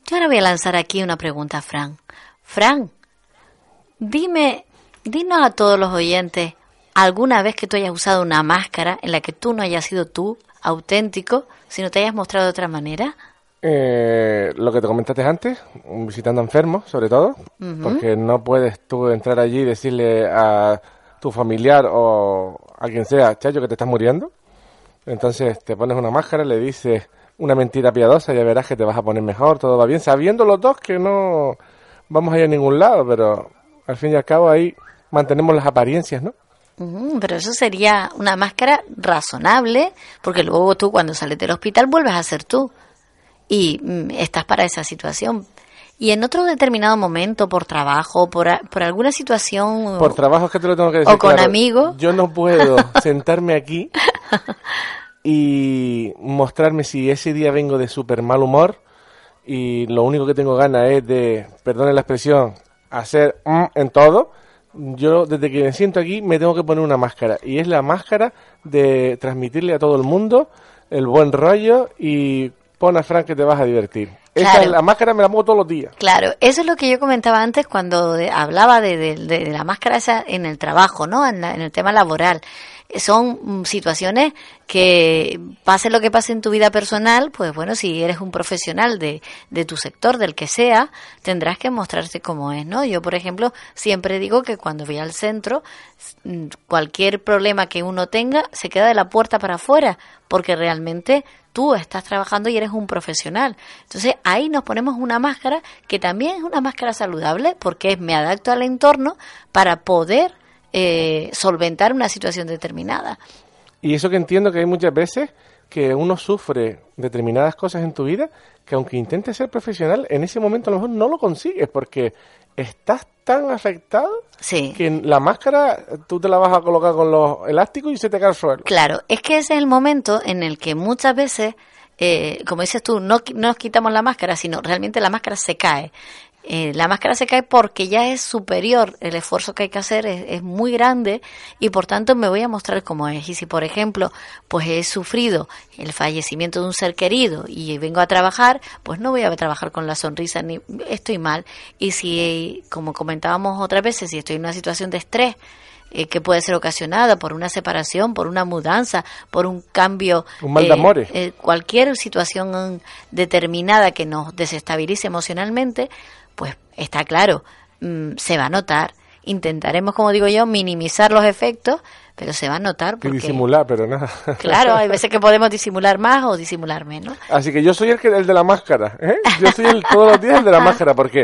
Yo ahora voy a lanzar aquí una pregunta a Fran. Fran, dime Dinos a todos los oyentes alguna vez que tú hayas usado una máscara en la que tú no hayas sido tú, auténtico, sino te hayas mostrado de otra manera. Eh, lo que te comentaste antes, visitando enfermos, sobre todo, porque no puedes tú entrar allí y decirle a tu familiar o a quien sea, Chayo, que te estás muriendo. Entonces te pones una máscara, le dices una mentira piadosa, ya verás que te vas a poner mejor, todo va bien, sabiendo los dos que no vamos a ir a ningún lado, pero al fin y al cabo ahí mantenemos las apariencias, ¿no? Pero eso sería una máscara razonable, porque luego tú cuando sales del hospital vuelves a ser tú y mm, estás para esa situación. Y en otro determinado momento, por trabajo, por, por alguna situación... Por trabajo es que te lo tengo que decir. O con amigos. Yo no puedo sentarme aquí y mostrarme si ese día vengo de súper mal humor y lo único que tengo ganas es de, perdone la expresión, hacer mm en todo yo desde que me siento aquí me tengo que poner una máscara y es la máscara de transmitirle a todo el mundo el buen rollo y pon a Frank que te vas a divertir. Esa es la máscara me la pongo todos los días. Claro, eso es lo que yo comentaba antes cuando hablaba de, la máscara esa en el trabajo, ¿no? en el tema laboral son mm, situaciones que pase lo que pase en tu vida personal, pues bueno, si eres un profesional de, de tu sector, del que sea, tendrás que mostrarte como es, ¿no? Yo, por ejemplo, siempre digo que cuando voy al centro, mm, cualquier problema que uno tenga se queda de la puerta para afuera, porque realmente tú estás trabajando y eres un profesional. Entonces ahí nos ponemos una máscara que también es una máscara saludable porque me adapto al entorno para poder eh, solventar una situación determinada. Y eso que entiendo que hay muchas veces que uno sufre determinadas cosas en tu vida que aunque intentes ser profesional, en ese momento a lo mejor no lo consigues porque estás tan afectado que la máscara tú te la vas a colocar con los elásticos y se te cae al suelo. Claro, es que ese es el momento en el que muchas veces, eh, como dices tú, no, no nos quitamos la máscara, sino realmente la máscara se cae. Eh, la máscara se cae porque ya es superior, el esfuerzo que hay que hacer es, muy grande y por tanto me voy a mostrar cómo es. Y si, por ejemplo, pues he sufrido el fallecimiento de un ser querido y vengo a trabajar, pues no voy a trabajar con la sonrisa ni estoy mal. Y si, como comentábamos otras veces, si estoy en una situación de estrés, eh, que puede ser ocasionada por una separación, por una mudanza, por un cambio, un mal de eh, amores. cualquier situación determinada que nos desestabilice emocionalmente, pues está claro, mm, se va a notar. Intentaremos, como digo yo, minimizar los efectos, pero se va a notar. Porque... Y disimular, pero nada. Claro, hay veces que podemos disimular más o disimular menos. Así que yo soy el, que, el de la máscara, ¿eh? Yo soy el, todos los días el de la máscara, porque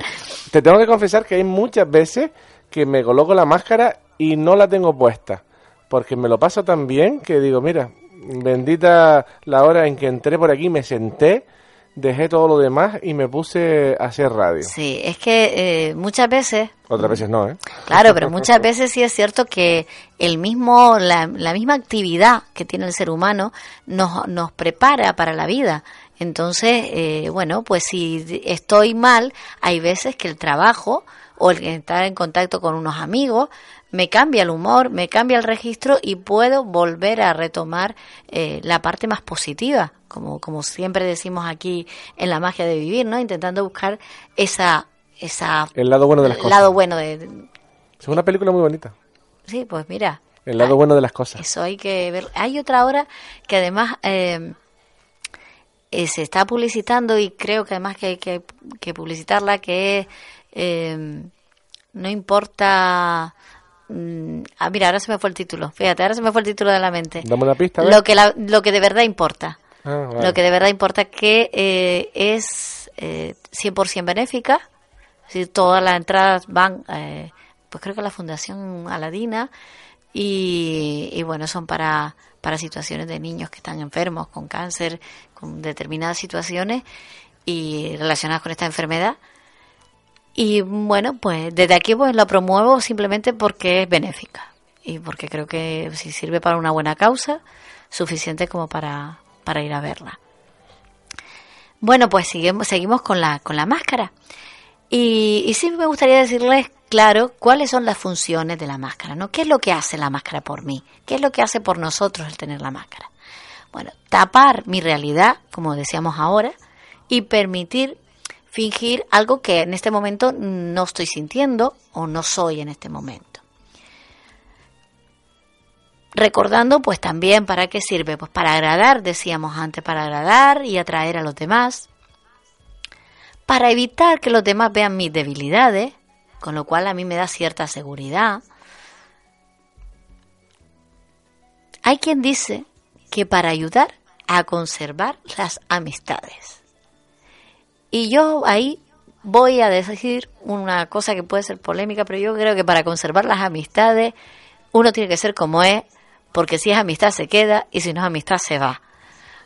te tengo que confesar que hay muchas veces que me coloco la máscara y no la tengo puesta. Porque me lo paso tan bien que digo, mira, bendita la hora en que entré por aquí, me senté dejé todo lo demás y me puse a hacer radio. Sí, es que eh, muchas veces... Otras veces no, ¿eh? Claro, pero muchas veces sí es cierto que el mismo, la, misma actividad que tiene el ser humano nos, nos prepara para la vida. Entonces, eh, bueno, pues si estoy mal, hay veces que el trabajo o el estar en contacto con unos amigos me cambia el humor, me cambia el registro y puedo volver a retomar eh, la parte más positiva, como, como siempre decimos aquí en la magia de vivir, ¿no? Intentando buscar esa... esa el lado bueno de las el cosas. lado bueno de... Es una película muy bonita. Sí, pues mira. El lado bueno de las cosas. Eso hay que ver. Hay otra hora que además eh, eh, se está publicitando y creo que además que hay que, que publicitarla, que es... Eh, no importa... mm, Ah, mira, ahora se me fue el título. Fíjate, ahora se me fue el título de la mente. Dame una pista. Lo que, la- lo que de verdad importa. Ah, vale. Lo que de verdad importa que eh, es eh, 100% benéfica. Si todas las entradas van, eh, pues creo que a la Fundación Aladina. Y, y bueno, son para, para situaciones de niños que están enfermos con cáncer, con determinadas situaciones y relacionadas con esta enfermedad. Y bueno, pues desde aquí pues lo promuevo simplemente porque es benéfica y porque creo que si sirve para una buena causa, suficiente como para, para ir a verla. Bueno, pues seguimos, seguimos con la, con la máscara. Y, y sí me gustaría decirles, claro, cuáles son las funciones de la máscara, ¿no? ¿Qué es lo que hace la máscara por mí? ¿Qué es lo que hace por nosotros el tener la máscara? Bueno, tapar mi realidad, como decíamos ahora, y permitir fingir algo que en este momento no estoy sintiendo o no soy en este momento. Recordando, pues también, ¿para qué sirve? Pues para agradar, decíamos antes, para agradar y atraer a los demás, para evitar que los demás vean mis debilidades, con lo cual a mí me da cierta seguridad. Hay quien dice que para ayudar a conservar las amistades. Y yo ahí voy a decir una cosa que puede ser polémica, pero yo creo que para conservar las amistades uno tiene que ser como es, porque si es amistad se queda y si no es amistad se va.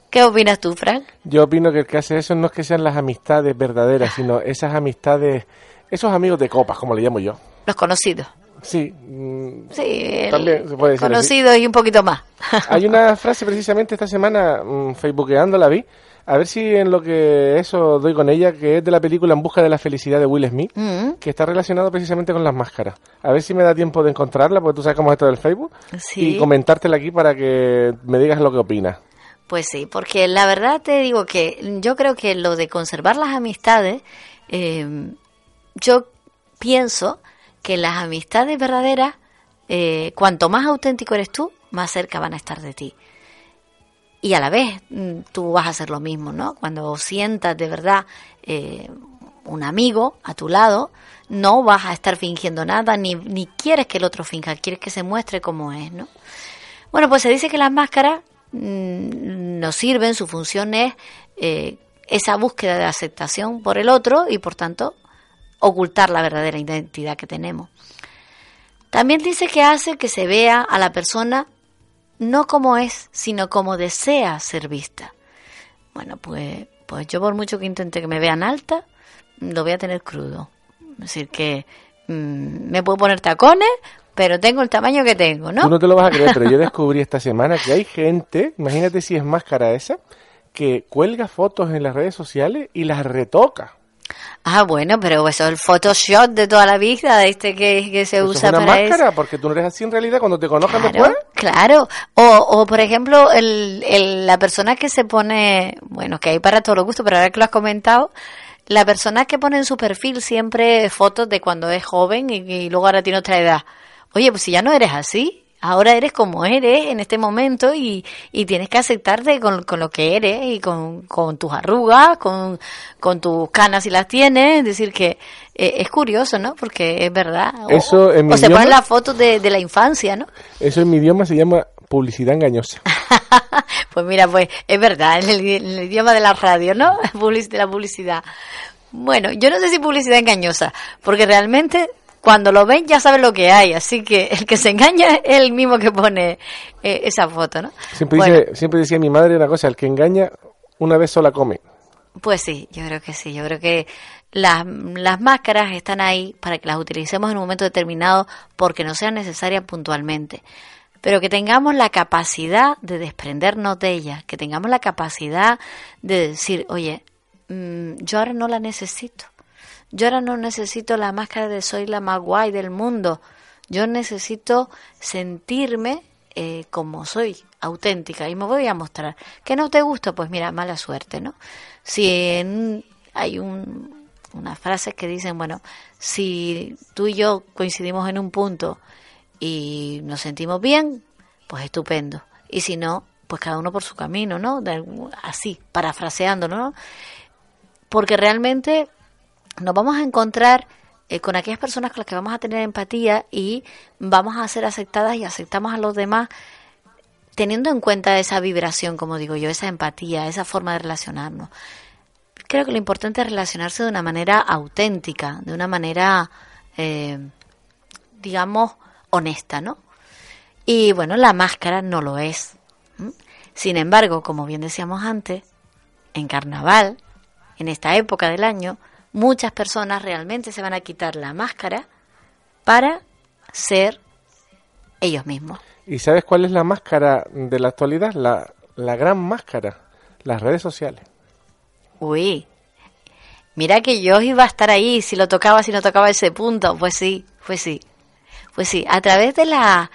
¿Qué opinas tú, Frank? Yo opino que el que hace eso no es que sean las amistades verdaderas, sino esas amistades, esos amigos de copas, como le llamo yo. Los conocidos. Sí, mm, Sí, También se puede decir conocidos y un poquito más. Hay una frase precisamente esta semana, mm, facebookeando la vi, a ver si en lo que eso doy con ella, que es de la película En busca de la felicidad de Will Smith, Mm, que está relacionado precisamente con las máscaras. A ver si me da tiempo de encontrarla, porque tú sabes cómo es esto del Facebook, Sí. y comentártela aquí para que me digas lo que opinas. Pues sí, porque la verdad te digo que yo creo que lo de conservar las amistades, eh, yo pienso que las amistades verdaderas, eh, cuanto más auténtico eres tú, más cerca van a estar de ti. Y a la vez mm, tú vas a hacer lo mismo, ¿no? Cuando sientas de verdad eh, un amigo a tu lado, no vas a estar fingiendo nada, ni, ni quieres que el otro finja, quieres que se muestre como es, ¿no? Bueno, pues se dice que las máscaras mm, nos sirven, su función es eh, esa búsqueda de aceptación por el otro y por tanto ocultar la verdadera identidad que tenemos. También dice que hace que se vea a la persona no como es, sino como desea ser vista. Bueno, pues, pues yo por mucho que intente que me vean alta, lo voy a tener crudo. Es decir, que mm, me puedo poner tacones, pero tengo el tamaño que tengo, ¿no? Tú no te lo vas a creer, pero yo descubrí esta semana que hay gente, imagínate si es máscara esa, que cuelga fotos en las redes sociales y las retoca. Ah, bueno, pero eso es el Photoshop de toda la vida, este que, que se Eso usa es una para máscara, eso. porque tú no eres así en realidad cuando te conozcan Claro, después. claro. O, o por ejemplo, el, el- la persona que se pone, bueno, que hay para todos los gustos, pero ahora que lo has comentado, la persona que pone en su perfil siempre fotos de cuando es joven y, y luego ahora tiene otra edad. Oye, pues si ya no eres así, ahora eres como eres en este momento y, y tienes que aceptarte con, con lo que eres y con, con tus arrugas, con, con tus canas si las tienes. Es decir, que eh, es curioso, ¿no? Porque es verdad. O- Eso en mi o se ponen idioma- las fotos de, de la infancia, ¿no? Eso en mi idioma se llama publicidad engañosa. Pues mira, pues es verdad, en el, en el idioma de la radio, ¿no? De la publicidad. Bueno, yo no sé si publicidad engañosa, porque realmente cuando lo ven ya saben lo que hay, así que el que se engaña es el mismo que pone eh, esa foto, ¿no? Siempre, Bueno, dice, siempre decía mi madre una cosa, el que engaña una vez sola come. Pues sí, yo creo que sí. Yo creo que las, las máscaras están ahí para que las utilicemos en un momento determinado porque no sean necesarias puntualmente. pero que tengamos la capacidad de desprendernos de ella, que tengamos la capacidad de decir, oye, mm, yo ahora no la necesito. Yo ahora no necesito la máscara de soy la más guay del mundo. Yo necesito sentirme eh, como soy, auténtica, y me voy a mostrar. ¿Que no te gusta? Pues mira, mala suerte, ¿no? Si hay un, unas frases que dicen, bueno, si tú y yo coincidimos en un punto y nos sentimos bien, pues estupendo. Y si no, pues cada uno por su camino, ¿no? así, parafraseando, ¿no? Porque realmente nos vamos a encontrar eh, con aquellas personas con las que vamos a tener empatía y vamos a ser aceptadas y aceptamos a los demás teniendo en cuenta esa vibración, como digo yo, esa empatía, esa forma de relacionarnos. Creo que lo importante es relacionarse de una manera auténtica, de una manera, eh, digamos, honesta, ¿no? Y bueno, la máscara no lo es. Sin embargo, como bien decíamos antes, en carnaval, en esta época del año, muchas personas realmente se van a quitar la máscara para ser ellos mismos. ¿Y sabes cuál es la máscara de la actualidad? La, la gran máscara, las redes sociales. Uy, mira que yo iba a estar ahí si lo tocaba, si no tocaba ese punto. Pues sí, pues sí, pues sí. A través de la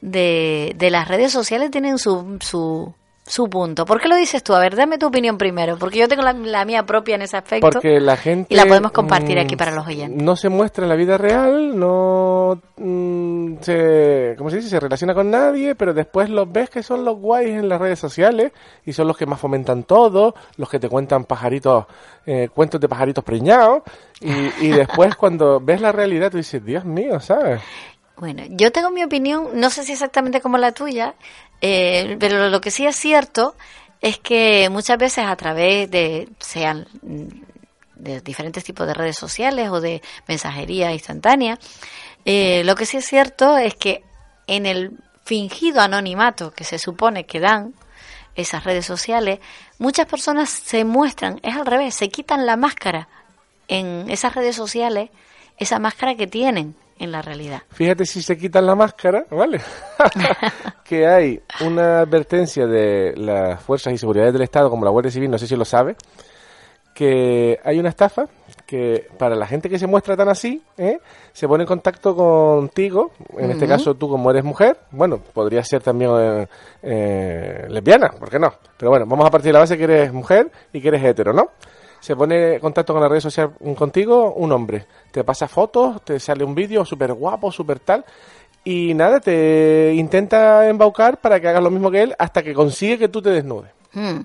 de, de las redes sociales tienen su, su, su punto. ¿Por qué lo dices tú? A ver, dame tu opinión primero, porque yo tengo la, mía propia en ese aspecto. Porque la gente... Y la podemos compartir aquí mm, para los oyentes. No se muestra en la vida real, no mm, se... ¿Cómo se dice? Se relaciona con nadie, pero después los ves que son los guays en las redes sociales y son los que más fomentan todo, los que te cuentan pajaritos, eh, cuentos de pajaritos preñados y, y después cuando ves la realidad tú dices, Dios mío, ¿sabes? Bueno, yo tengo mi opinión, no sé si exactamente como la tuya, eh, pero lo que sí es cierto es que muchas veces a través de, sean de diferentes tipos de redes sociales o de mensajería instantánea, eh, lo que sí es cierto es que en el fingido anonimato que se supone que dan esas redes sociales, muchas personas se muestran, es al revés, se quitan la máscara en esas redes sociales, esa máscara que tienen en la realidad. Fíjate si se quitan la máscara, ¿vale? que hay una advertencia de las fuerzas y seguridad del Estado, como la Guardia Civil, no sé si lo sabe, que hay una estafa que para la gente que se muestra tan así, ¿eh? se pone en contacto contigo, en este caso tú como eres mujer, bueno, podría ser también eh, eh, lesbiana, ¿por qué no? Pero bueno, vamos a partir de la base que eres mujer y que eres hetero, ¿no? Se pone en contacto con la red social contigo un hombre. Te pasa fotos, te sale un vídeo súper guapo, súper tal. Y nada, te intenta embaucar para que hagas lo mismo que él hasta que consigue que tú te desnudes. Hmm.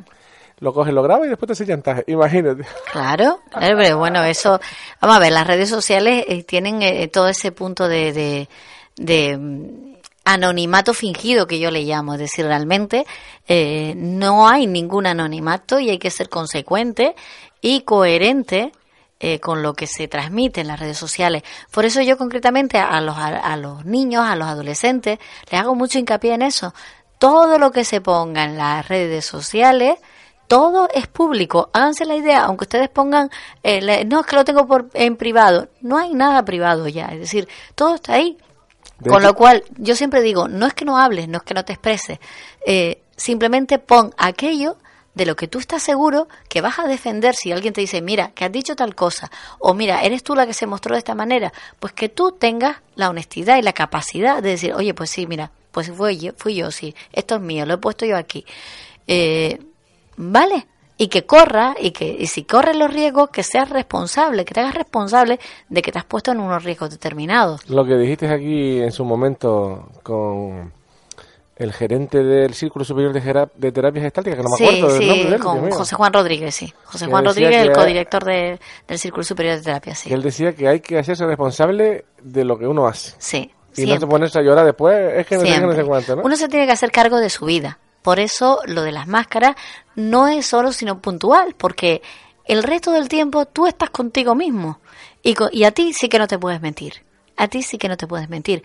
Lo coges, lo grabas y después te hace chantaje. Imagínate. Claro, pero bueno, eso. Vamos a ver, las redes sociales eh, tienen eh, todo ese punto de, de, mm, anonimato fingido que yo le llamo, es decir, realmente eh, no hay ningún anonimato y hay que ser consecuente y coherente eh, con lo que se transmite en las redes sociales. Por eso yo concretamente a los, a, los niños, a los adolescentes, les hago mucho hincapié en eso. Todo lo que se ponga en las redes sociales, todo es público. Háganse la idea, aunque ustedes pongan, eh, no es que lo tengo por, en privado, no hay nada privado ya. Es decir, todo está ahí. Con lo cual, yo siempre digo, no es que no hables, no es que no te expreses, eh, simplemente pon aquello de lo que tú estás seguro que vas a defender si alguien te dice, mira, que has dicho tal cosa, o mira, eres tú la que se mostró de esta manera, pues que tú tengas la honestidad y la capacidad de decir, oye, pues sí, mira, pues fui yo, fui yo sí, esto es mío, lo he puesto yo aquí. Eh, ¿Vale? Y que corra, y que y si corres los riesgos, que seas responsable, que te hagas responsable de que te has puesto en unos riesgos determinados. Lo que dijiste aquí en su momento con el gerente del Círculo Superior de, de Terapias Estáticas, que no me acuerdo del nombre de él, con José Juan Rodríguez, sí. José Juan Rodríguez, el codirector del Círculo Superior de Terapias, sí. él decía que hay que hacerse responsable de lo que uno hace. Sí. Y no se ponerse a llorar después, es que no sé, no sé cuánto, ¿no? Uno se tiene que hacer cargo de su vida. Por eso lo de las máscaras no es solo sino puntual, porque el resto del tiempo tú estás contigo mismo. Y, y a ti sí que no te puedes mentir. A ti sí que no te puedes mentir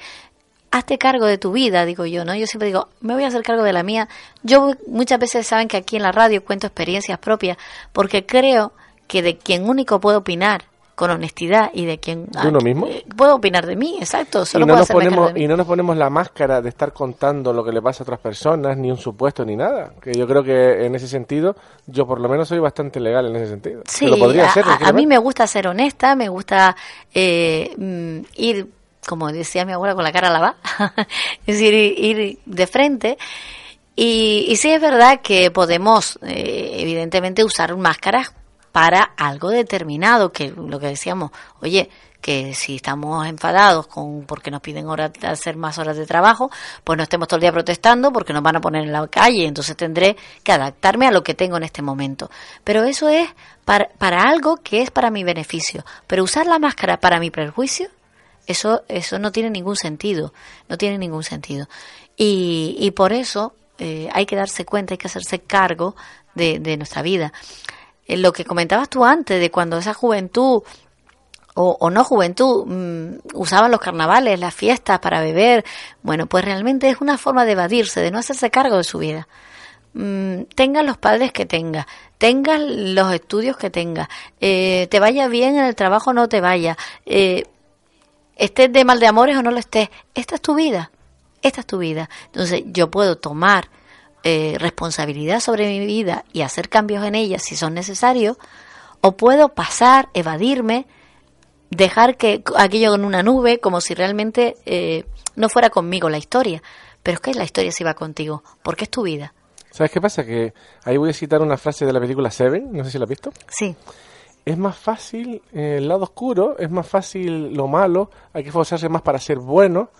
hazte cargo de tu vida, digo yo, ¿no? Yo siempre digo, me voy a hacer cargo de la mía. Yo muchas veces saben que aquí en la radio cuento experiencias propias porque creo que de quien único puedo opinar con honestidad y de quien ¿De uno mismo? eh, puedo opinar de mí, exacto, solo y no, puedo nos ponemos, de mí. y no nos ponemos la máscara de estar contando lo que le pasa a otras personas, ni un supuesto, ni nada. Que yo creo que en ese sentido, yo por lo menos soy bastante legal en ese sentido. Sí, lo podría a, ser, a- a mí me gusta ser honesta, me gusta eh, mm, ir, como decía mi abuela, con la cara lavada, es decir, ir, de frente. Y, y sí es verdad que podemos, eh, evidentemente, usar máscaras para algo determinado, que lo que decíamos, oye, que si estamos enfadados con porque nos piden horas, hacer más horas de trabajo, pues no estemos todo el día protestando porque nos van a poner en la calle, entonces tendré que adaptarme a lo que tengo en este momento. Pero eso es para, para algo que es para mi beneficio. Pero usar la máscara para mi perjuicio, eso, eso no tiene ningún sentido, no tiene ningún sentido. Y, y por eso eh, hay que darse cuenta, hay que hacerse cargo de, de nuestra vida. Eh, lo que comentabas tú antes, de cuando esa juventud o, o no juventud mm, usaban los carnavales, las fiestas para beber, bueno, pues realmente es una forma de evadirse, de no hacerse cargo de su vida. Mm, tenga los padres que tenga, tenga los estudios que tenga, eh, te vaya bien en el trabajo no te vaya, eh, estés de mal de amores o no lo estés, esta es tu vida, esta es tu vida. Entonces yo puedo tomar eh, responsabilidad sobre mi vida y hacer cambios en ella si son necesarios, o puedo pasar, evadirme, dejar que aquello en una nube como si realmente eh, no fuera conmigo la historia. Pero es que la historia sí va contigo, porque es tu vida. ¿Sabes qué pasa? Que ahí voy a citar una frase de la película Seven, no sé si la has visto. Sí. Es más fácil eh, el lado oscuro, es más fácil lo malo, hay que esforzarse más para ser bueno.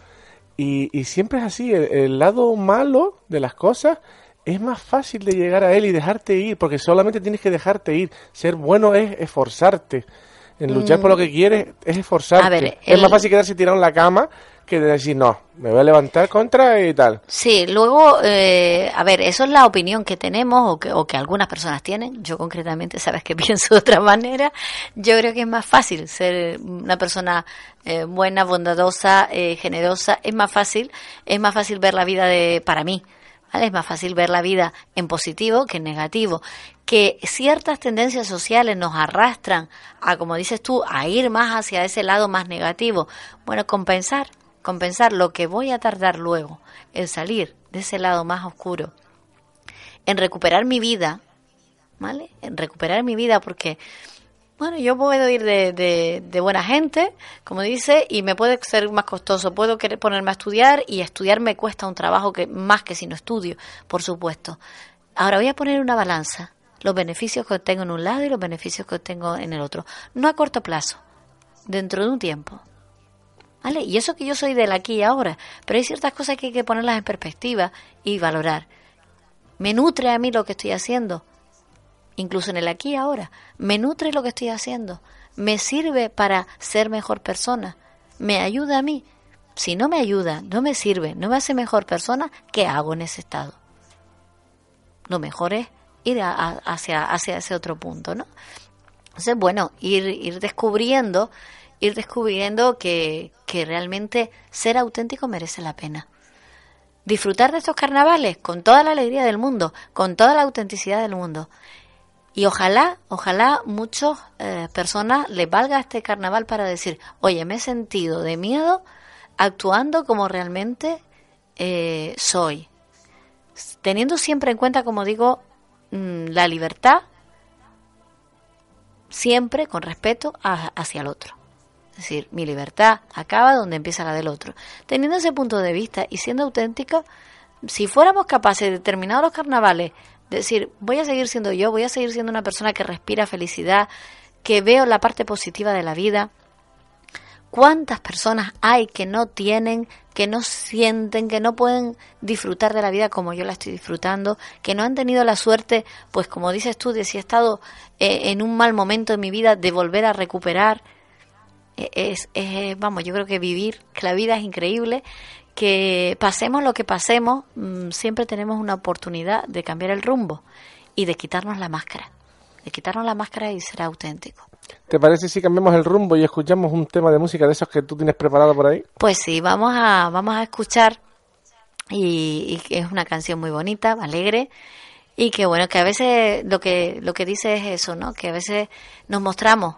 Y, y siempre es así, el, el lado malo de las cosas es más fácil de llegar a él y dejarte ir, porque solamente tienes que dejarte ir. Ser bueno es esforzarte. En luchar Mm. por lo que quieres es esforzarte. Es más fácil quedarse tirado en la cama que de decir, no, me voy a levantar contra y tal. Sí, luego, eh, a ver, eso es la opinión que tenemos o que, o que algunas personas tienen. Yo concretamente, sabes que pienso de otra manera. Yo creo que es más fácil ser una persona eh, buena, bondadosa, eh, generosa. Es más fácil, es más fácil ver la vida de, para mí. ¿vale? Es más fácil ver la vida en positivo que en negativo. Que ciertas tendencias sociales nos arrastran a, como dices tú, a ir más hacia ese lado más negativo. Bueno, compensar, compensar lo que voy a tardar luego en salir de ese lado más oscuro, en recuperar mi vida, ¿vale? En recuperar mi vida porque, bueno, yo puedo ir de, buena gente, como dice, y me puede ser más costoso. Puedo querer ponerme a estudiar y estudiar me cuesta un trabajo que más que si no estudio, por supuesto. Ahora voy a poner una balanza, los beneficios que obtengo en un lado y los beneficios que obtengo en el otro. No a corto plazo, dentro de un tiempo. ¿Vale? Y eso que yo soy del aquí y ahora, pero hay ciertas cosas que hay que ponerlas en perspectiva y valorar. ¿Me nutre a mí lo que estoy haciendo? Incluso en el aquí y ahora. ¿Me nutre lo que estoy haciendo? ¿Me sirve para ser mejor persona? ¿Me ayuda a mí? Si no me ayuda, no me sirve, no me hace mejor persona, ¿qué hago en ese estado? Lo mejor es ir a- hacia, hacia ese otro punto, ¿no? Entonces, bueno, ir, ir descubriendo, ir descubriendo que, que realmente ser auténtico merece la pena. Disfrutar de estos carnavales con toda la alegría del mundo, con toda la autenticidad del mundo. Y ojalá, ojalá muchas eh, personas les valga este carnaval para decir, oye, me he sentido de miedo actuando como realmente eh, soy. Teniendo siempre en cuenta, como digo, mm, la libertad, siempre con respeto a- hacia el otro. Es decir, mi libertad acaba donde empieza la del otro. Teniendo ese punto de vista y siendo auténtica, si fuéramos capaces de terminar los carnavales, decir, voy a seguir siendo yo, voy a seguir siendo una persona que respira felicidad, que veo la parte positiva de la vida, ¿Cuántas personas hay que no tienen, que no sienten, que no pueden disfrutar de la vida como yo la estoy disfrutando, que no han tenido la suerte, pues como dices tú, de si he estado eh, en un mal momento en mi vida, de volver a recuperar? Es, es, vamos, yo creo que vivir, que la vida es increíble, que pasemos lo que pasemos, mm, siempre tenemos una oportunidad de cambiar el rumbo y de quitarnos la máscara, de quitarnos la máscara y ser auténtico. ¿Te parece si cambiamos el rumbo y escuchamos un tema de música de esos que tú tienes preparado por ahí? Pues sí, vamos a, vamos a escuchar y, es una canción muy bonita, alegre y que bueno, que a veces lo que, lo que dice es eso, ¿no? Que a veces nos mostramos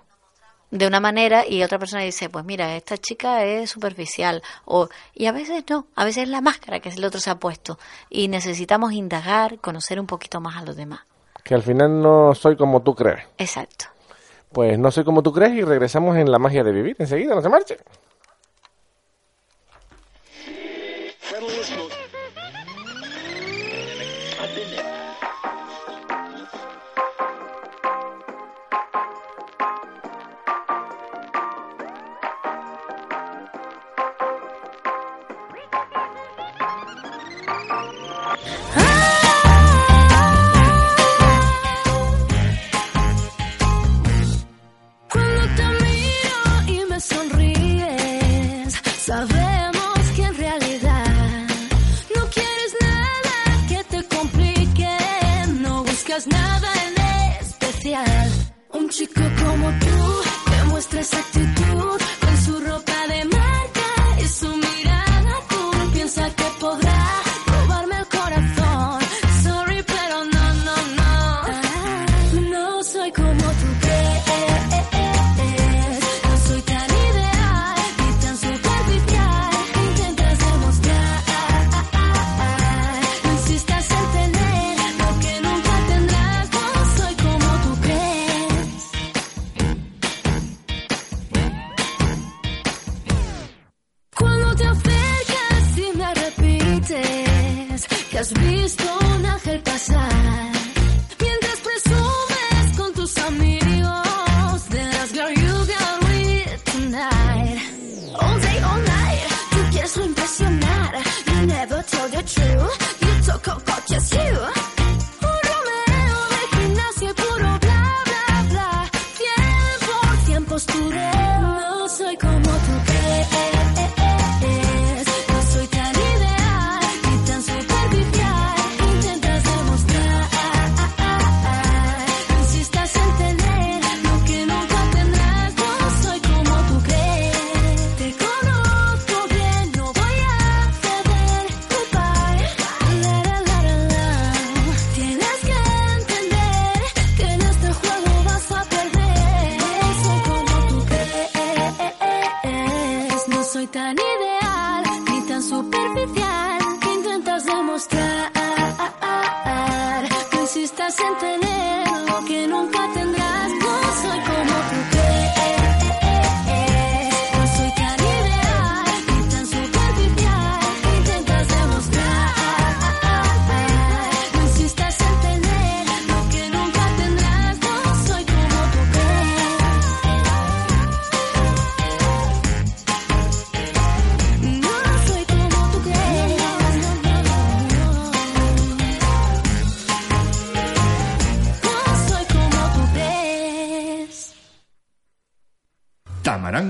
de una manera y otra persona dice, pues mira, esta chica es superficial. O, y a veces no, a veces es la máscara que el otro se ha puesto. Y necesitamos indagar, conocer un poquito más a los demás. Que al final no soy como tú crees. Exacto. Pues no soy como tú crees y regresamos en la magia de vivir. Enseguida, no se marche. Plus à tout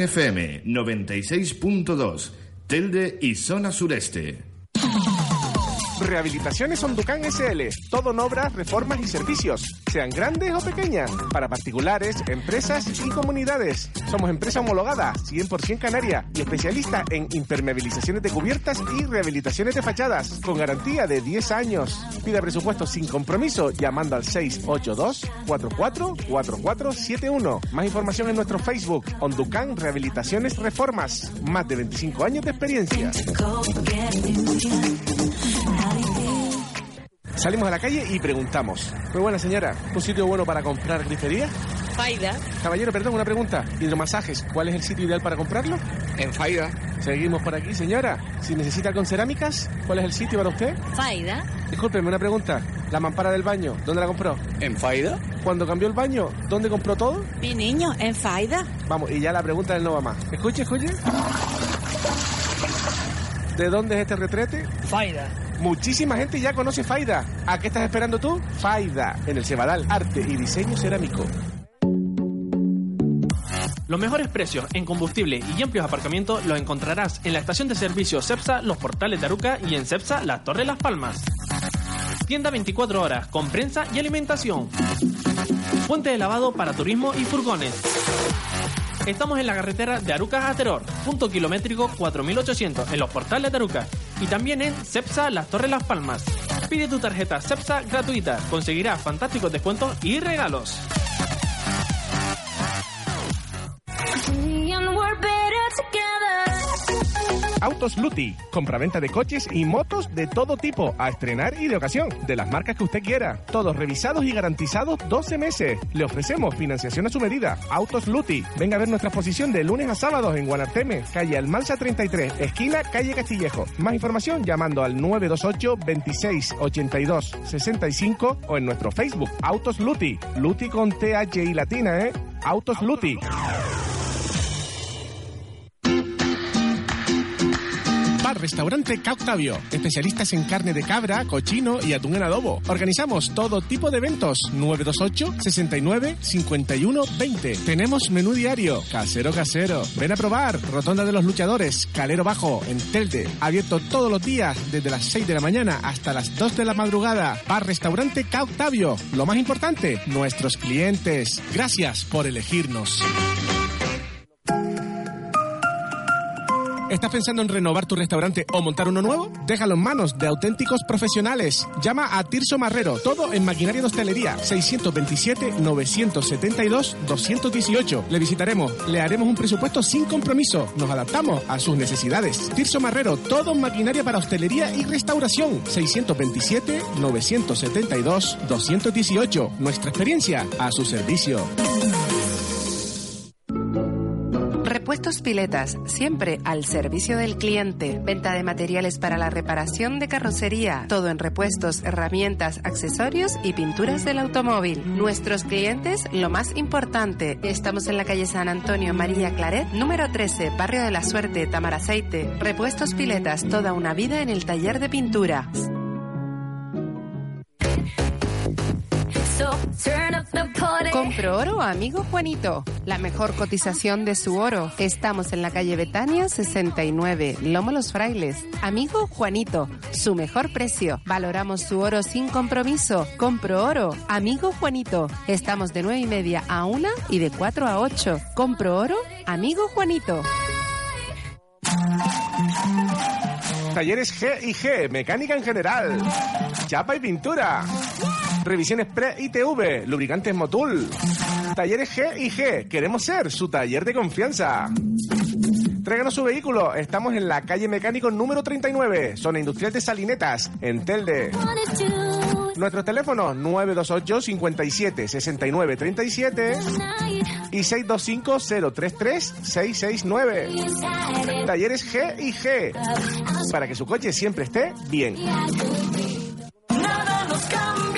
FM 96.2, Telde y zona sureste. Rehabilitaciones Onducán SL. Todo en obras, reformas y servicios, sean grandes o pequeñas, para particulares, empresas y comunidades. Somos empresa homologada, 100% canaria y especialista en impermeabilizaciones de cubiertas y rehabilitaciones de fachadas, con garantía de 10 años. Pida presupuesto sin compromiso llamando al 682-444471. Más información en nuestro Facebook, Onducán Rehabilitaciones Reformas. Más de 25 años de experiencia. Salimos a la calle y preguntamos. Muy buena señora, ¿un sitio bueno para comprar grifería? Faida. Caballero, perdón, una pregunta. Hidromasajes, ¿cuál es el sitio ideal para comprarlo? En Faida. Seguimos por aquí, señora. Si necesita con cerámicas, ¿cuál es el sitio para usted? Faida. Discúlpeme, una pregunta. La mampara del baño, ¿dónde la compró? En Faida. Cuando cambió el baño, ¿dónde compró todo? Mi niño, en Faida. Vamos, y ya la pregunta del no va más. Escuche, escuche. ¿De dónde es este retrete? Faida. Muchísima gente ya conoce Faida. ¿A qué estás esperando tú? Faida, en el Cebadal, arte y diseño cerámico. Los mejores precios en combustible y amplios aparcamientos los encontrarás en la estación de servicio CEPSA Los Portales de Aruca y en CEPSA La Torre Las Palmas. Tienda 24 horas con prensa y alimentación. Puente de lavado para turismo y furgones. Estamos en la carretera de Aruca a Teror, punto kilométrico 4800 en los portales de Aruca y también en CEPSA Las Torres Las Palmas. Pide tu tarjeta CEPSA gratuita, conseguirás fantásticos descuentos y regalos. Autos Luti. Compraventa de coches y motos de todo tipo, a estrenar y de ocasión, de las marcas que usted quiera. Todos revisados y garantizados 12 meses. Le ofrecemos financiación a su medida. Autos Luti. Venga a ver nuestra exposición de lunes a sábados en Guanarteme, calle Almansa 33, esquina calle Castillejo. Más información llamando al 928 26 82 65 o en nuestro Facebook Autos Luti. Luti con TH y latina, ¿eh? Autos Luti. Bar Restaurante Cauctavio, especialistas en carne de cabra, cochino y atún en adobo. Organizamos todo tipo de eventos. 928 69 51 20. Tenemos menú diario, casero casero. Ven a probar. Rotonda de los Luchadores, Calero Bajo, en Telde. Abierto todos los días, desde las 6 de la mañana hasta las 2 de la madrugada. Bar Restaurante Cauctavio. Lo más importante, nuestros clientes. Gracias por elegirnos. ¿Estás pensando en renovar tu restaurante o montar uno nuevo? Déjalo en manos de auténticos profesionales. Llama a Tirso Marrero, todo en maquinaria de hostelería, 627-972-218. Le visitaremos, le haremos un presupuesto sin compromiso, nos adaptamos a sus necesidades. Tirso Marrero, todo en maquinaria para hostelería y restauración, 627-972-218. Nuestra experiencia a su servicio. Repuestos Piletas, siempre al servicio del cliente. Venta de materiales para la reparación de carrocería. Todo en repuestos, herramientas, accesorios y pinturas del automóvil. Nuestros clientes, lo más importante. Estamos en la calle San Antonio María Claret, número 13, Barrio de la Suerte, Tamaraceite. Repuestos Piletas, toda una vida en el taller de pintura. Compro oro, amigo Juanito. La mejor cotización de su oro. Estamos en la calle Betania 69, Lomo Los Frailes. Amigo Juanito, su mejor precio. Valoramos su oro sin compromiso. Compro oro, amigo Juanito. Estamos de 9 y media a 1 y de 4 a 8. Compro oro, amigo Juanito. Talleres G y G, mecánica en general. Chapa y pintura. Revisiones pre-ITV, lubricantes Motul. Talleres G y G, queremos ser su taller de confianza. Tráiganos su vehículo, estamos en la calle Mecánico número 39, zona industrial de Salinetas, en Telde. Nuestros teléfonos 928 57 69 37 y 625 033 669. Talleres G y G, para que su coche siempre esté bien. Nada nos cambia.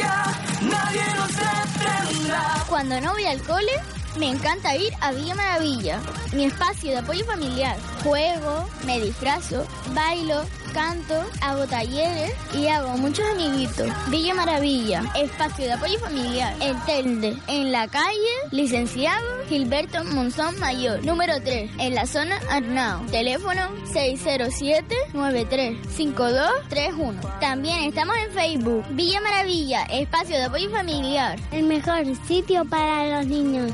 Cuando no voy al cole, me encanta ir a Villa Maravilla, mi espacio de apoyo familiar. Juego, me disfrazo, bailo, canto, hago talleres y hago muchos amiguitos. Villa Maravilla, espacio de apoyo familiar. En Telde, en la calle Licenciado Gilberto Monzón Mayor, número 3, en la zona Arnao. Teléfono 607-935231. También estamos en Facebook. Villa Maravilla, espacio de apoyo familiar. El mejor sitio para los niños.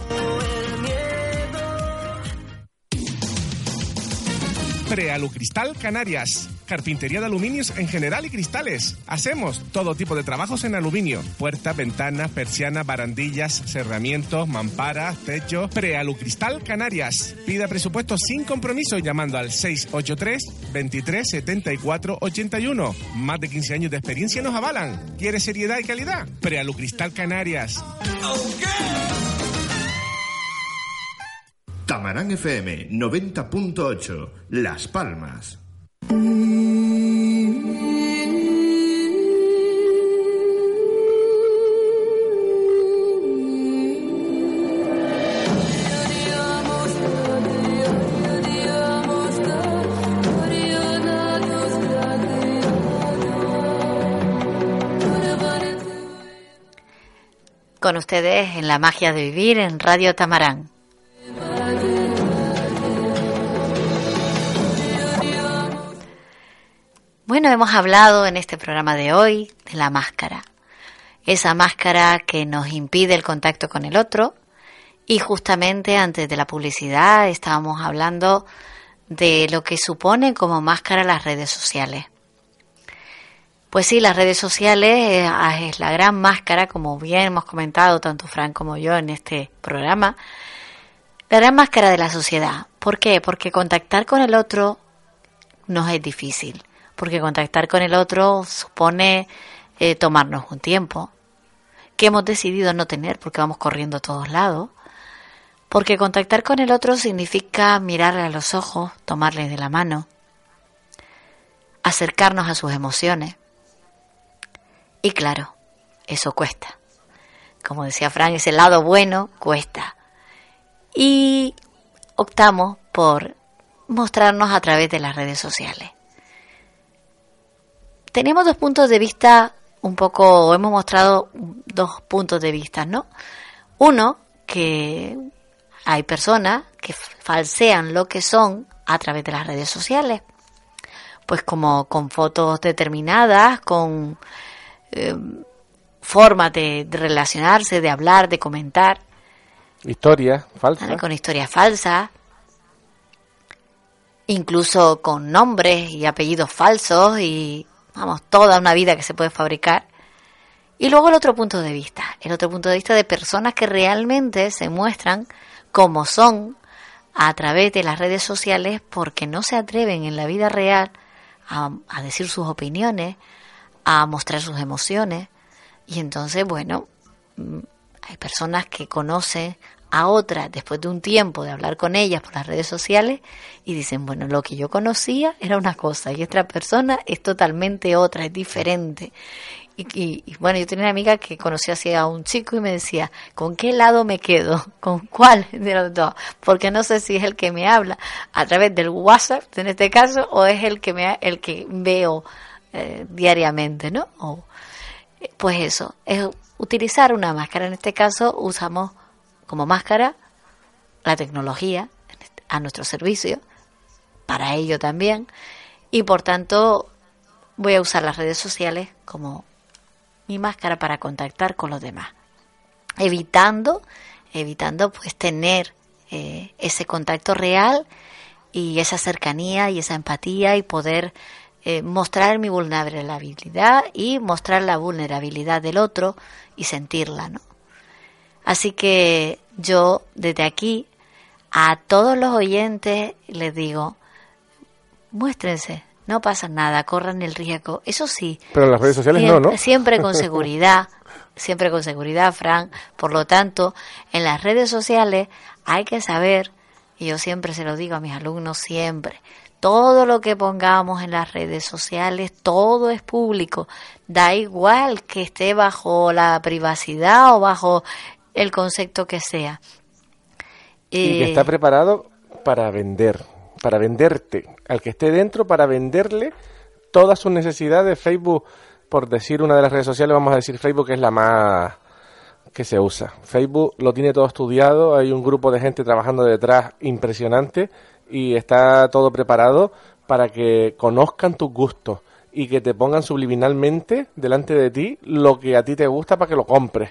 Prealucristal Canarias. Carpintería de aluminios en general y cristales. Hacemos todo tipo de trabajos en aluminio. Puertas, ventanas, persianas, barandillas, cerramientos, mamparas, techos. Prealucristal Canarias. Pida presupuesto sin compromiso llamando al 683 23 74 81. Más de 15 años de experiencia nos avalan. ¿Quiere seriedad y calidad? Prealucristal Canarias. Tamarán FM 90.8, Las Palmas. Con ustedes en la magia de vivir en Radio Tamarán. Bueno, hemos hablado en este programa de hoy de la máscara. Esa máscara que nos impide el contacto con el otro. Y justamente antes de la publicidad estábamos hablando de lo que suponen como máscara las redes sociales. Pues sí, las redes sociales es la gran máscara, como bien hemos comentado tanto Fran como yo en este programa, la gran máscara de la sociedad. ¿Por qué? Porque contactar con el otro nos es difícil, porque contactar con el otro supone eh, tomarnos un tiempo, que hemos decidido no tener porque vamos corriendo a todos lados, porque contactar con el otro significa mirarle a los ojos, tomarle de la mano, acercarnos a sus emociones. Y claro, eso cuesta. Como decía Frank, ese lado bueno cuesta. Y optamos por mostrarnos a través de las redes sociales. Tenemos dos puntos de vista un poco, hemos mostrado dos puntos de vista, ¿no? Uno, que hay personas que falsean lo que son a través de las redes sociales, pues como con fotos determinadas, con eh, formas de, de relacionarse, de hablar, de comentar, Historia falsa. con historias falsas, incluso con nombres y apellidos falsos y, vamos, toda una vida que se puede fabricar. Y luego el otro punto de vista, el otro punto de vista de personas que realmente se muestran como son a través de las redes sociales porque no se atreven en la vida real a, a decir sus opiniones, a mostrar sus emociones. Y entonces, bueno, mm, hay personas que conocen a otras después de un tiempo de hablar con ellas por las redes sociales y dicen, bueno, lo que yo conocía era una cosa y esta persona es totalmente otra, es diferente. Y, y- y, bueno, yo tenía una amiga que conocía así a un chico y me decía, ¿con qué lado me quedo? ¿Con cuál de los dos? Porque no sé si es el que me habla a través del WhatsApp, en este caso, o es el que me el que veo eh, diariamente, ¿no? O, pues eso, es utilizar una máscara. En este caso usamos como máscara la tecnología a nuestro servicio, para ello también, y por tanto voy a usar las redes sociales como mi máscara para contactar con los demás, evitando, evitando pues tener eh, ese contacto real y esa cercanía y esa empatía y poder eh, mostrar mi vulnerabilidad y mostrar la vulnerabilidad del otro y sentirla, ¿no? Así que yo desde aquí a todos los oyentes les digo, muéstrense, no pasa nada, corran el riesgo. Eso sí, Pero en las redes sociales no, siempre, ¿no? siempre con seguridad, siempre con seguridad, Frank. Por lo tanto, en las redes sociales hay que saber, y yo siempre se lo digo a mis alumnos, siempre, todo lo que pongamos en las redes sociales, todo es público. Da igual que esté bajo la privacidad o bajo el concepto que sea. Y que Eh, está preparado para vender, para venderte. Al que esté dentro, para venderle todas sus necesidades. Facebook, por decir una de las redes sociales, vamos a decir Facebook es la más que se usa. Facebook lo tiene todo estudiado, hay un grupo de gente trabajando detrás impresionante y está todo preparado para que conozcan tus gustos y que te pongan subliminalmente delante de ti lo que a ti te gusta para que lo compres.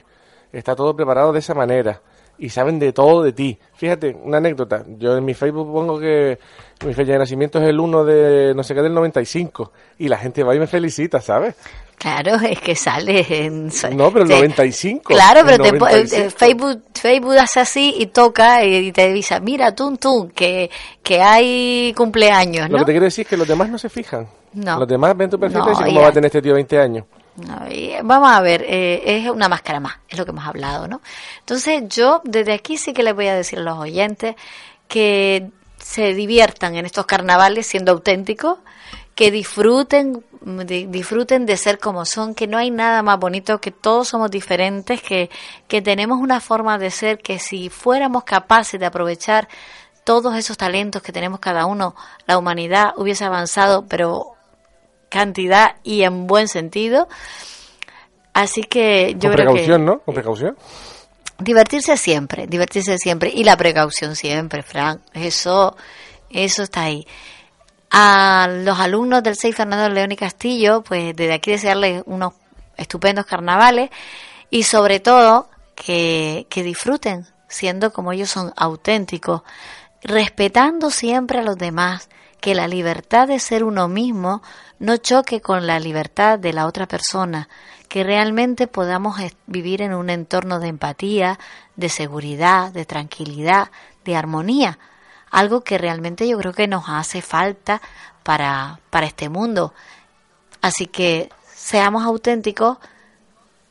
Está todo preparado de esa manera y saben de todo de ti. Fíjate, una anécdota. Yo en mi Facebook pongo que mi fecha de nacimiento es el 1 de no sé qué del 95 y la gente va y me felicita, ¿sabes? Claro, es que sale en... No, pero el te- 95. Claro, pero te po- eh, 95. Facebook, Facebook hace así y toca y te avisa, mira, tum, tum, que, que hay cumpleaños, Lo que te quiero decir es que los demás no se fijan. No. Los demás ven tu perfil No, y dicen, ¿cómo ya. va a tener este tío 20 años? Vamos a ver, eh, es una máscara más, es lo que hemos hablado, ¿no? Entonces yo desde aquí sí que les voy a decir a los oyentes que se diviertan en estos carnavales siendo auténticos, que disfruten, di- disfruten de ser como son, que no hay nada más bonito, que todos somos diferentes, que, que tenemos una forma de ser, que si fuéramos capaces de aprovechar todos esos talentos que tenemos cada uno, la humanidad hubiese avanzado, pero cantidad y en buen sentido. Así que yo Con creo precaución, que ¿no? Con precaución. divertirse siempre, divertirse siempre y la precaución siempre, Frank. Eso, eso está ahí. A los alumnos del 6 Fernando León y Castillo, pues desde aquí desearles unos estupendos carnavales y sobre todo que, que disfruten siendo como ellos son auténticos, respetando siempre a los demás, que la libertad de ser uno mismo no choque con la libertad de la otra persona, que realmente podamos vivir en un entorno de empatía, de seguridad, de tranquilidad, de armonía. algo que realmente yo creo que nos hace falta para, para este mundo. Así que seamos auténticos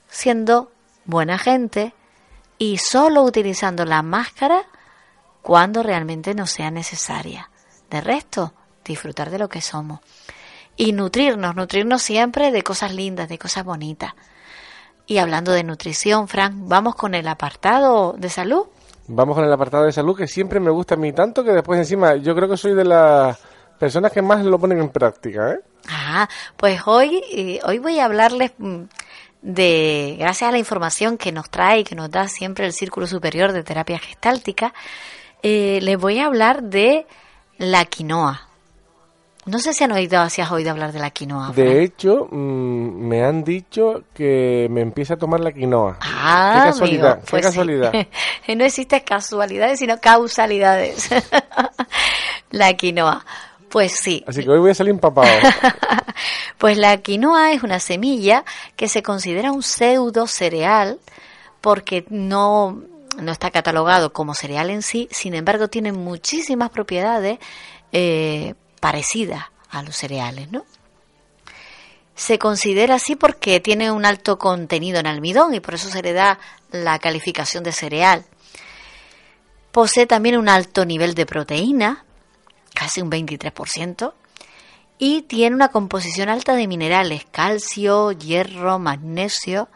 siendo buena gente y solo utilizando la máscara cuando realmente no sea necesaria. De resto, disfrutar de lo que somos. Y nutrirnos, nutrirnos siempre de cosas lindas, de cosas bonitas. Y hablando de nutrición, Frank, ¿vamos con el apartado de salud? Vamos con el apartado de salud que siempre me gusta a mí tanto que después encima yo creo que soy de las personas que más lo ponen en práctica, ¿eh? Ah, pues hoy, eh, hoy voy a hablarles mm, de, gracias a la información que nos trae y que nos da siempre el Círculo Superior de Terapia Gestáltica, eh, les voy a hablar de la quinoa. No sé si han oído, si has oído hablar de la quinoa. De hecho, mm, me han dicho que me empiece a tomar la quinoa. Ah, qué casualidad, amigo, qué pues sí. casualidad. no existen casualidades, sino causalidades. la quinoa. Pues sí. Así que hoy voy a salir empapado. Pues la quinoa es una semilla que se considera un pseudo cereal porque no, no está catalogado como cereal en sí, sin embargo tiene muchísimas propiedades eh, parecidas a los cereales, ¿no? Se considera así porque tiene un alto contenido en almidón y por eso se le da la calificación de cereal. Posee también un alto nivel de proteína, casi un 23%, y tiene una composición alta de minerales, calcio, hierro, magnesio,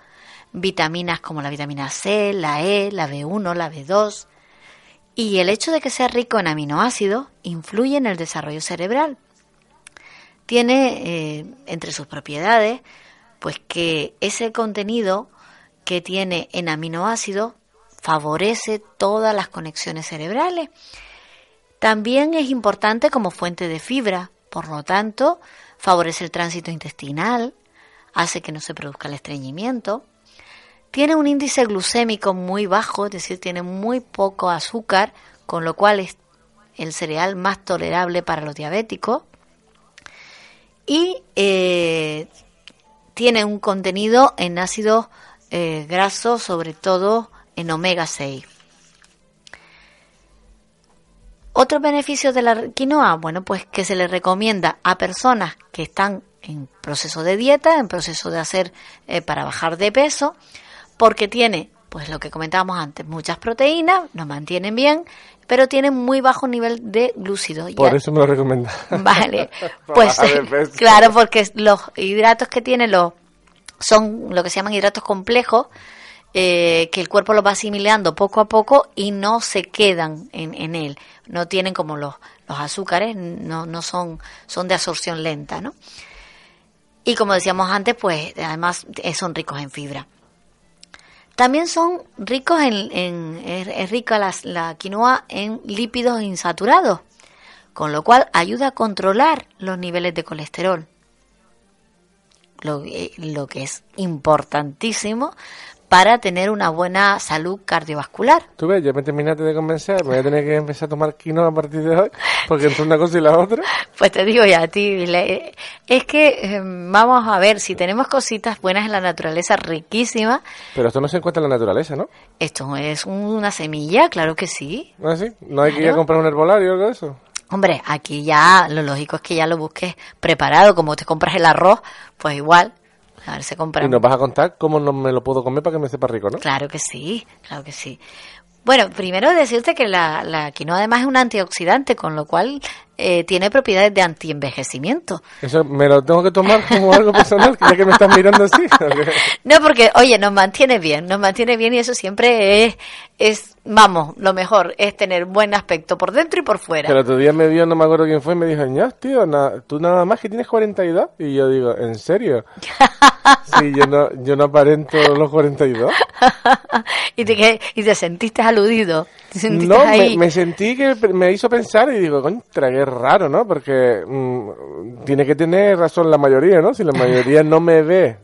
vitaminas como la vitamina C, la E, la B1, la B2. Y el hecho de que sea rico en aminoácidos influye en el desarrollo cerebral. Tiene eh, entre sus propiedades, pues que ese contenido que tiene en aminoácidos favorece todas las conexiones cerebrales. También es importante como fuente de fibra, por lo tanto, favorece el tránsito intestinal, hace que no se produzca el estreñimiento. Tiene un índice glucémico muy bajo, es decir, tiene muy poco azúcar, con lo cual es el cereal más tolerable para los diabéticos. Y eh, tiene un contenido en ácidos eh, grasos, sobre todo en omega 6. Otros beneficios de la quinoa, bueno, pues que se le recomienda a personas que están en proceso de dieta, en proceso de hacer eh, para bajar de peso, porque tiene, pues lo que comentábamos antes, muchas proteínas, nos mantienen bien, pero tiene muy bajo nivel de glúcidos. Por Ya- eso me lo recomienda. Vale, pues claro, porque los hidratos que tiene los son lo que se llaman hidratos complejos, eh, que el cuerpo los va asimilando poco a poco y no se quedan en, en él. No tienen como los, los azúcares, no, no son, son de absorción lenta, ¿no? Y como decíamos antes, pues además eh, son ricos en fibra. También son ricos en, es, rica la, quinoa en lípidos insaturados, con lo cual ayuda a controlar los niveles de colesterol. Lo, eh, lo que es importantísimo para tener una buena salud cardiovascular. Tú ves, ya me terminaste de convencer, me voy a tener que empezar a tomar quinoa a partir de hoy, porque entre una cosa y la otra. Pues te digo ya a ti, es que eh, vamos a ver, si tenemos cositas buenas en la naturaleza, riquísimas, Pero esto no se encuentra en la naturaleza, ¿no? esto es una semilla, claro que sí. ¿No es así? No hay que ir a comprar un herbolario o algo de eso. Hombre, aquí ya lo lógico es que ya lo busques preparado, como te compras el arroz, pues igual, a ver, se compra. Y nos vas a contar cómo no me lo puedo comer para que me sepa rico, ¿no? Claro que sí, claro que sí. Bueno, primero decirte que la, la quinoa además es un antioxidante, con lo cual eh, tiene propiedades de antienvejecimiento. Eso me lo tengo que tomar como algo personal, ya que me estás mirando así. No, porque, oye, nos mantiene bien, nos mantiene bien y eso siempre es, es, vamos, lo mejor es tener buen aspecto por dentro y por fuera. El otro día me vio, no me acuerdo quién fue, y me dijo, ñas, tío, na- tú nada más que tienes 42. Y yo digo, ¿en serio? sí, yo no, yo no aparento los 42. y, te, y te sentiste aludido. Te sentiste No, me, ahí. me sentí que me hizo pensar y digo, contra, qué raro, ¿no? Porque mm, tiene que tener razón la mayoría, ¿no? Si la mayoría no me ve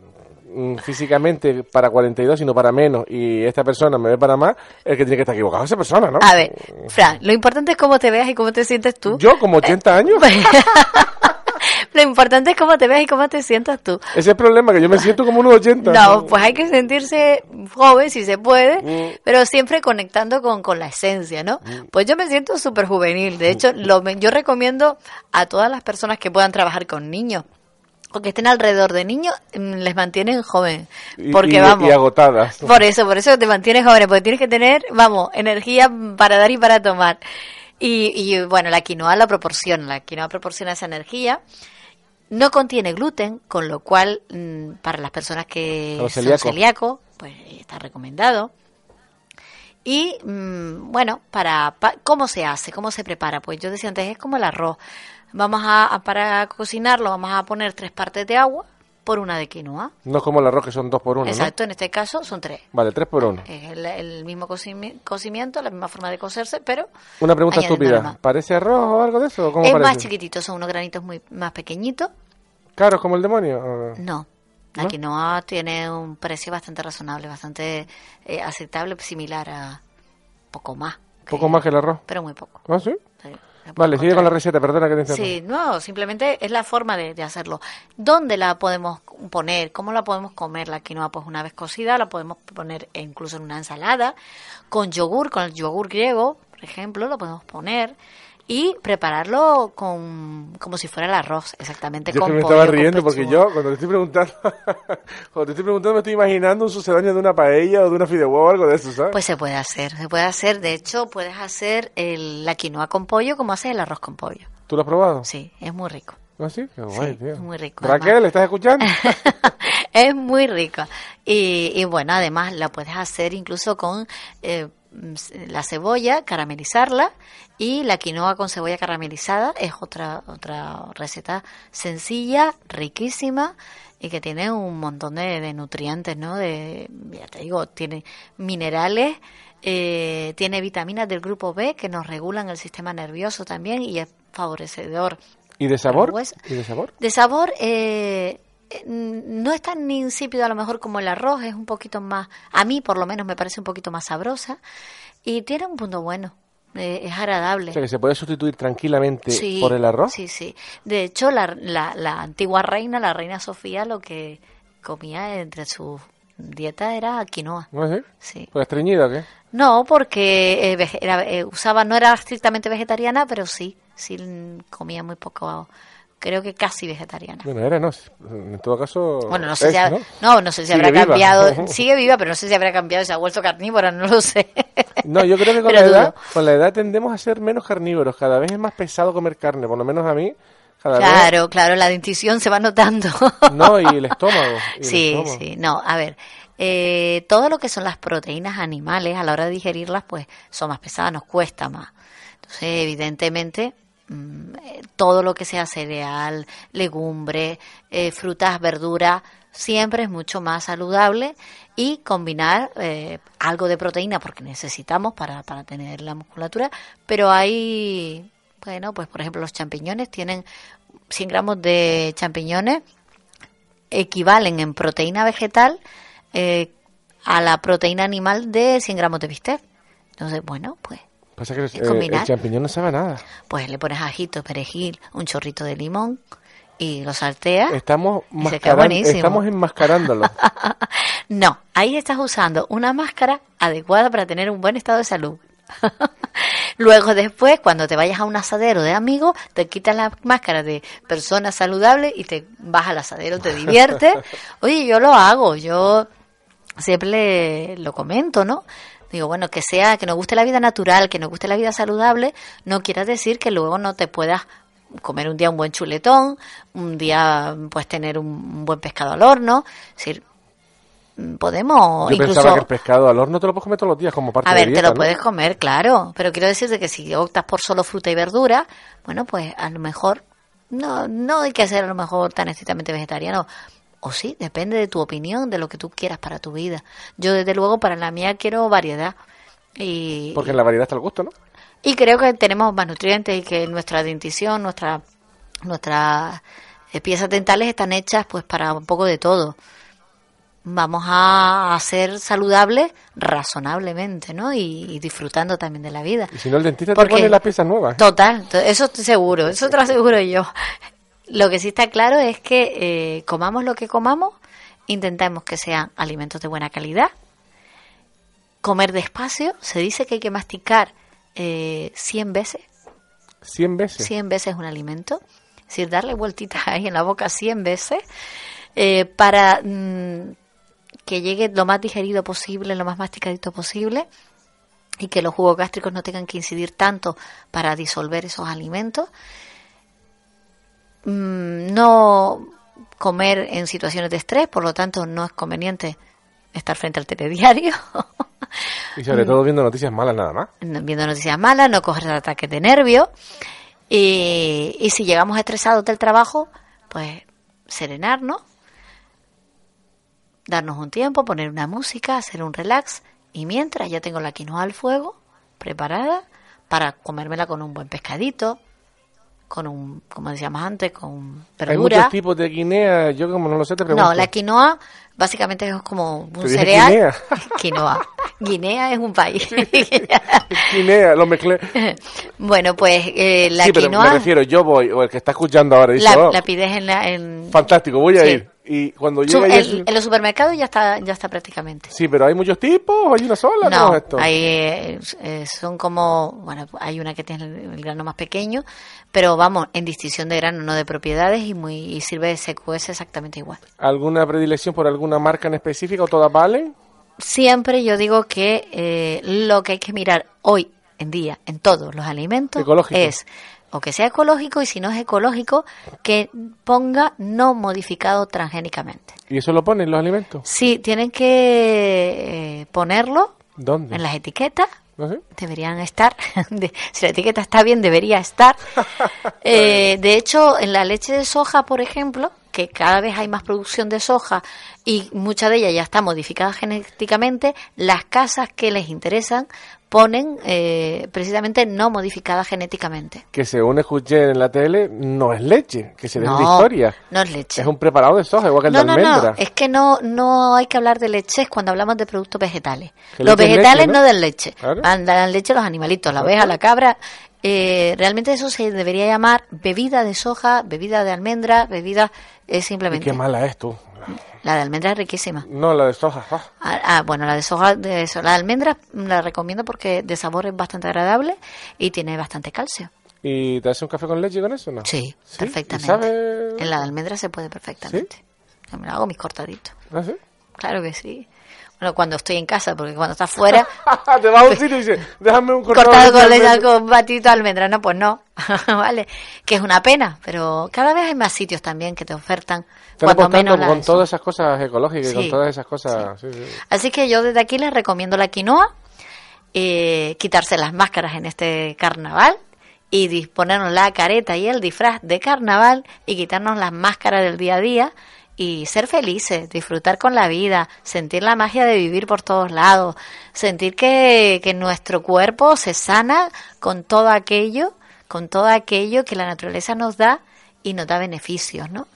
físicamente para 42, sino para menos, y esta persona me ve para más, el que tiene que estar equivocado es esa persona, ¿no? A ver, Fran, lo importante es cómo te veas y cómo te sientes tú. Yo, como 80 años. Lo importante es cómo te ves y cómo te sientas tú. Ese es el problema, que yo me siento como unos 80. No, pues hay que sentirse joven si se puede, Mm. pero siempre conectando con, con la esencia, ¿no? Pues yo me siento súper juvenil. De hecho, lo, yo recomiendo a todas las personas que puedan trabajar con niños o que estén alrededor de niños, mm, les mantienen joven. Y- Porque y- vamos. y agotadas. Por eso, por eso te mantienes joven, porque tienes que tener, vamos, energía para dar y para tomar. Y, y bueno, la quinoa lo proporciona, la quinoa proporciona esa energía. No contiene gluten, con lo cual mm, para las personas que son celíacos. pues está recomendado. Y mm, bueno, para, pa- ¿cómo se hace? ¿Cómo se prepara? Pues yo decía antes, es como el arroz. Vamos a, a- para cocinarlo, vamos a poner tres partes de agua por una de quinoa. No es como el arroz que son dos por uno, Exacto, en este caso son tres. Vale, tres por uno. Es el, el mismo cocimi- cocimiento, la misma forma de cocerse, pero Una pregunta estúpida. ¿Parece arroz o algo de eso? ¿o ¿Cómo Es parece? más chiquitito, son unos granitos muy más pequeñitos. ¿Caros como el demonio? ¿O- No, la ¿No? quinoa tiene un precio bastante razonable, bastante eh, aceptable, similar a poco más, ¿Poco más que el arroz? pero muy poco. ¿Ah, sí? Sí, Vale, sigue con la receta, perdona que te interrumpa. Sí, no, simplemente es la forma de, de hacerlo. ¿Dónde la podemos poner? ¿Cómo la podemos comer la quinoa? Pues una vez cocida la podemos poner incluso en una ensalada, con yogur, con el yogur griego, por ejemplo, lo podemos poner y prepararlo con como si fuera el arroz, exactamente Yo con que me pollo, estaba riendo porque yo, cuando te estoy preguntando, cuando te estoy preguntando, me estoy imaginando un sucedáneo de una paella o de una fideuá o algo de eso, ¿sabes? Pues se puede hacer, se puede hacer. De hecho, puedes hacer el, la quinoa con pollo como haces el arroz con pollo. ¿Tú lo has probado? Sí, es muy rico. ¿Ah, sí? Qué guay, Sí, tío. es muy rico, Raquel, además. ¿estás escuchando? es muy rica. Y, y bueno, además la puedes hacer incluso con eh, la cebolla, caramelizarla y la quinoa con cebolla caramelizada es otra otra receta sencilla, riquísima y que tiene un montón de, de nutrientes, ¿no? De, ya te digo, tiene minerales, eh, tiene vitaminas del grupo B que nos regulan el sistema nervioso también y es favorecedor ¿Y de sabor? ¿Y de sabor? de sabor, eh, no es tan insípido a lo mejor como el arroz, es un poquito más, a mí por lo menos me parece un poquito más sabrosa y tiene un punto bueno, eh, es agradable. O sea, que se puede sustituir tranquilamente Sí, por el arroz. Sí, sí. De hecho, la, la, la antigua reina, la reina Sofía, lo que comía entre su dieta era quinoa. ¿No es así? Sí. ¿Pues estreñida o qué? No, porque eh, era, eh, usaba, no era estrictamente vegetariana, pero sí, sí comía muy poco, creo que casi vegetariana. Bueno, era no. En todo caso. Bueno, no sé es, si, ha- ¿no? no, no sé si Sigue habrá viva. cambiado, sigue viva, pero no sé si habrá cambiado, se ha vuelto carnívora, no lo sé. No, yo creo que con la, edad, con la edad tendemos a ser menos carnívoros. Cada vez es más pesado comer carne, por lo menos a mí. Cada Claro, claro, la dentición se va notando. No, y el estómago. y el Sí, estómago. sí, no, a ver, eh, todo lo que son las proteínas animales, a la hora de digerirlas, pues son más pesadas, nos cuesta más. Entonces, evidentemente, todo lo que sea cereal, legumbre, eh, frutas, verduras, siempre es mucho más saludable y combinar eh, algo de proteína porque necesitamos para, para tener la musculatura, pero hay, bueno, pues por ejemplo los champiñones tienen 100 gramos de champiñones equivalen en proteína vegetal eh, a la proteína animal de 100 gramos de bistec. Entonces, bueno, pues Pasa que Es eh, el champiñón no sabe a nada. pues le pones ajito, perejil, un chorrito de limón y lo salteas. Estamos, mascaran- estamos enmascarándolo. No, ahí estás usando una máscara adecuada para tener un buen estado de salud. Luego después, cuando te vayas a un asadero de amigos, te quitas la máscara de persona saludable y te vas al asadero, te diviertes. Oye, yo lo hago, yo siempre lo comento, ¿no? Digo, bueno, que sea, que nos guste la vida natural, que nos guste la vida saludable, no quiere decir que luego no te puedas comer un día un buen chuletón, un día pues tener un, buen pescado al horno, es decir, podemos Yo incluso pensaba que el pescado al horno te lo puedes comer todos los días como parte a de ver, te lo ¿no? puedes comer, claro, pero quiero decirte que si optas por solo fruta y verdura, bueno, pues a lo mejor no no hay que ser a lo mejor tan estrictamente vegetariano. O sí, depende de tu opinión, de lo que tú quieras para tu vida. Yo desde luego para la mía quiero variedad. Y, Porque en la variedad está el gusto, ¿no? y creo que tenemos más nutrientes y que nuestra dentición, nuestra, nuestras eh, piezas dentales están hechas pues para un poco de todo. Vamos a ser saludables razonablemente, ¿no? Y, y disfrutando también de la vida. Y si no, el dentista Porque- te pone las piezas nuevas. ¿eh? Total, to- eso estoy seguro, eso te lo aseguro yo. Lo que sí está claro es que eh, comamos lo que comamos, intentemos que sean alimentos de buena calidad, comer despacio, se dice que hay que masticar eh, 100 veces, 100 veces. 100 veces un alimento, es decir, darle vueltitas ahí en la boca 100 veces eh, para mm, que llegue lo más digerido posible, lo más masticadito posible y que los jugos gástricos no tengan que incidir tanto para disolver esos alimentos. Mm, no comer en situaciones de estrés, por lo tanto no es conveniente estar frente al telediario, Y sobre todo viendo noticias malas nada más. viendo noticias malas, no coger ataques de nervios. Y, y si llegamos estresados del trabajo, pues serenarnos, darnos un tiempo, poner una música, hacer un relax. Y mientras ya tengo la quinoa al fuego, preparada, para comérmela con un buen pescadito, con un, como decíamos antes, con Hay verdura. muchos tipos de guinea, yo como no lo sé te pregunto. No, la quinoa básicamente es como un cereal. guinea. Quinoa. Guinea es un país. Guinea, lo mezclé. bueno, pues eh, la sí, pero quinoa me refiero, yo voy, o el que está escuchando ahora dice, la, "Oh, la pides en, la, en, fantástico, voy a Sí. ir. Y cuando llega el- en los supermercados ya está, ya está prácticamente. Sí, pero hay muchos tipos, hay una sola, ¿cómo No, es esto? hay, eh, son como, bueno, hay una que tiene el, el grano más pequeño, pero vamos, en distinción de grano, no de propiedades, y muy y sirve de CQS exactamente igual. ¿Alguna predilección por alguna marca en específica o todas valen? Siempre yo digo que eh, lo que hay que mirar hoy en día en todos los alimentos Ecológico. es o que sea ecológico y si no es ecológico que ponga no modificado transgénicamente. ¿Y eso lo ponen los alimentos? Sí, tienen que eh, ponerlo ¿Dónde? en las etiquetas. No sé. Deberían estar. Si la etiqueta está bien, debería estar. Eh, de hecho, en la leche de soja, por ejemplo, que cada vez hay más producción de soja y mucha de ella ya está modificada genéticamente, las casas que les interesan ponen eh, precisamente no modificada genéticamente. Que según escuché en la tele, no es leche, que se den No, de historia. no es leche. Es un preparado de soja, igual que el No, de no, almendra. no, es que no, no hay que hablar de leches cuando hablamos de productos vegetales. Los vegetales leche, no ¿no? den leche, Claro. dan leche los animalitos, la oveja, la cabra. Eh, realmente eso se debería llamar bebida de soja, bebida de almendra, bebida es Y simplemente. qué mala es tú. La de almendra es riquísima. No, la de soja. ah. Ah, ah, bueno, la de soja, de eso, la de almendra la recomiendo porque de sabor es bastante agradable y tiene bastante calcio. ¿Y te hace un café con leche con eso no? Sí, ¿Y perfectamente. sabe? En la de almendra se puede perfectamente. Yo me lo hago mis cortaditos. ¿Ah, sí? Claro que sí. Bueno, cuando estoy en casa, porque cuando estás fuera, Te vas a un sitio y dices, déjame un cortado, cortado con almendra". con batito de almendra, no, pues no, vale, que es una pena, pero cada vez hay más sitios también que te ofertan cuando menos con eso. todas esas cosas ecológicas y con todas esas cosas. sí, sí. Así que yo desde aquí les recomiendo la quinoa, eh, quitarse las máscaras en este carnaval y disponernos la careta y el disfraz de carnaval y quitarnos las máscaras del día a día y ser felices, disfrutar con la vida, sentir la magia de vivir por todos lados, sentir que, que nuestro cuerpo se sana con todo aquello, con todo aquello que la naturaleza nos da y nos da beneficios, ¿no?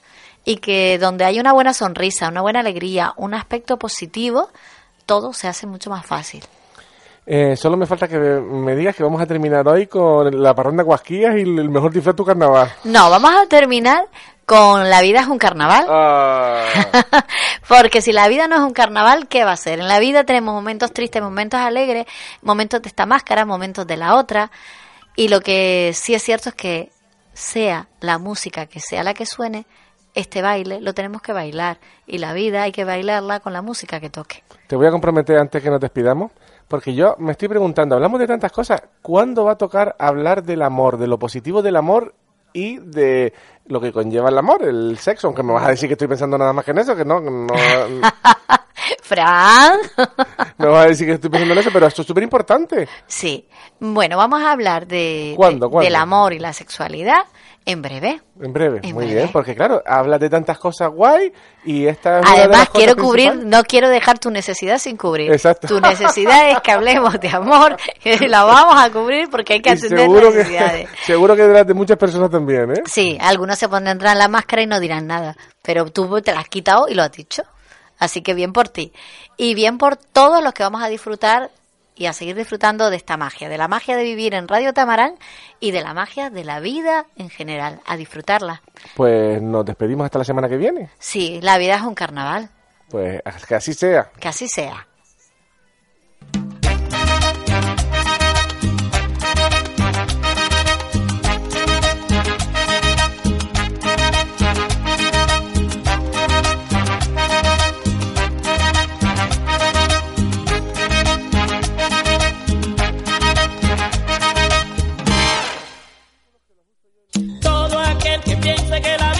Y que donde hay una buena sonrisa, una buena alegría, un aspecto positivo, todo se hace mucho más fácil. Eh, solo me falta que me digas que vamos a terminar hoy con la parranda Guasquillas y el mejor disfraz de tu carnaval. No, vamos a terminar con La vida es un carnaval. Ah, Porque si la vida no es un carnaval, ¿qué va a ser? En la vida tenemos momentos tristes, momentos alegres, momentos de esta máscara, momentos de la otra. Y lo que sí es cierto es que sea la música que sea la que suene, este baile lo tenemos que bailar. Y la vida hay que bailarla con la música que toque. te voy a comprometer antes que nos despidamos, porque yo me estoy preguntando, hablamos de tantas cosas, ¿cuándo va a tocar hablar del amor, de lo positivo del amor y de lo que conlleva el amor, el sexo? Aunque me vas a decir que estoy pensando nada más que en eso, que no, no Fran. me vas a decir que estoy pensando en eso, pero esto es súper importante. Sí. Bueno, vamos a hablar de, ¿Cuándo, de- cuándo? del amor y la sexualidad en breve. En breve, En muy breve. bien, porque claro, hablas de tantas cosas guay y esta es Además, quiero cubrir, no quiero dejar tu necesidad sin cubrir. Exacto. Tu necesidad es que hablemos de amor y la vamos a cubrir porque hay que atender seguro que, necesidades. seguro que de las de muchas personas también, ¿eh? Sí, algunos se pondrán la máscara y no dirán nada, pero tú te la has quitado y lo has dicho. Así que bien por ti. Y bien por todos los que vamos a disfrutar y a seguir disfrutando de esta magia, de la magia de vivir en Radio Tamarán y de la magia de la vida en general, a disfrutarla. Pues nos despedimos hasta la semana que viene. Sí, la vida es un carnaval. Pues que así sea. Que así sea. piense que la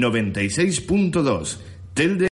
96.2, Telde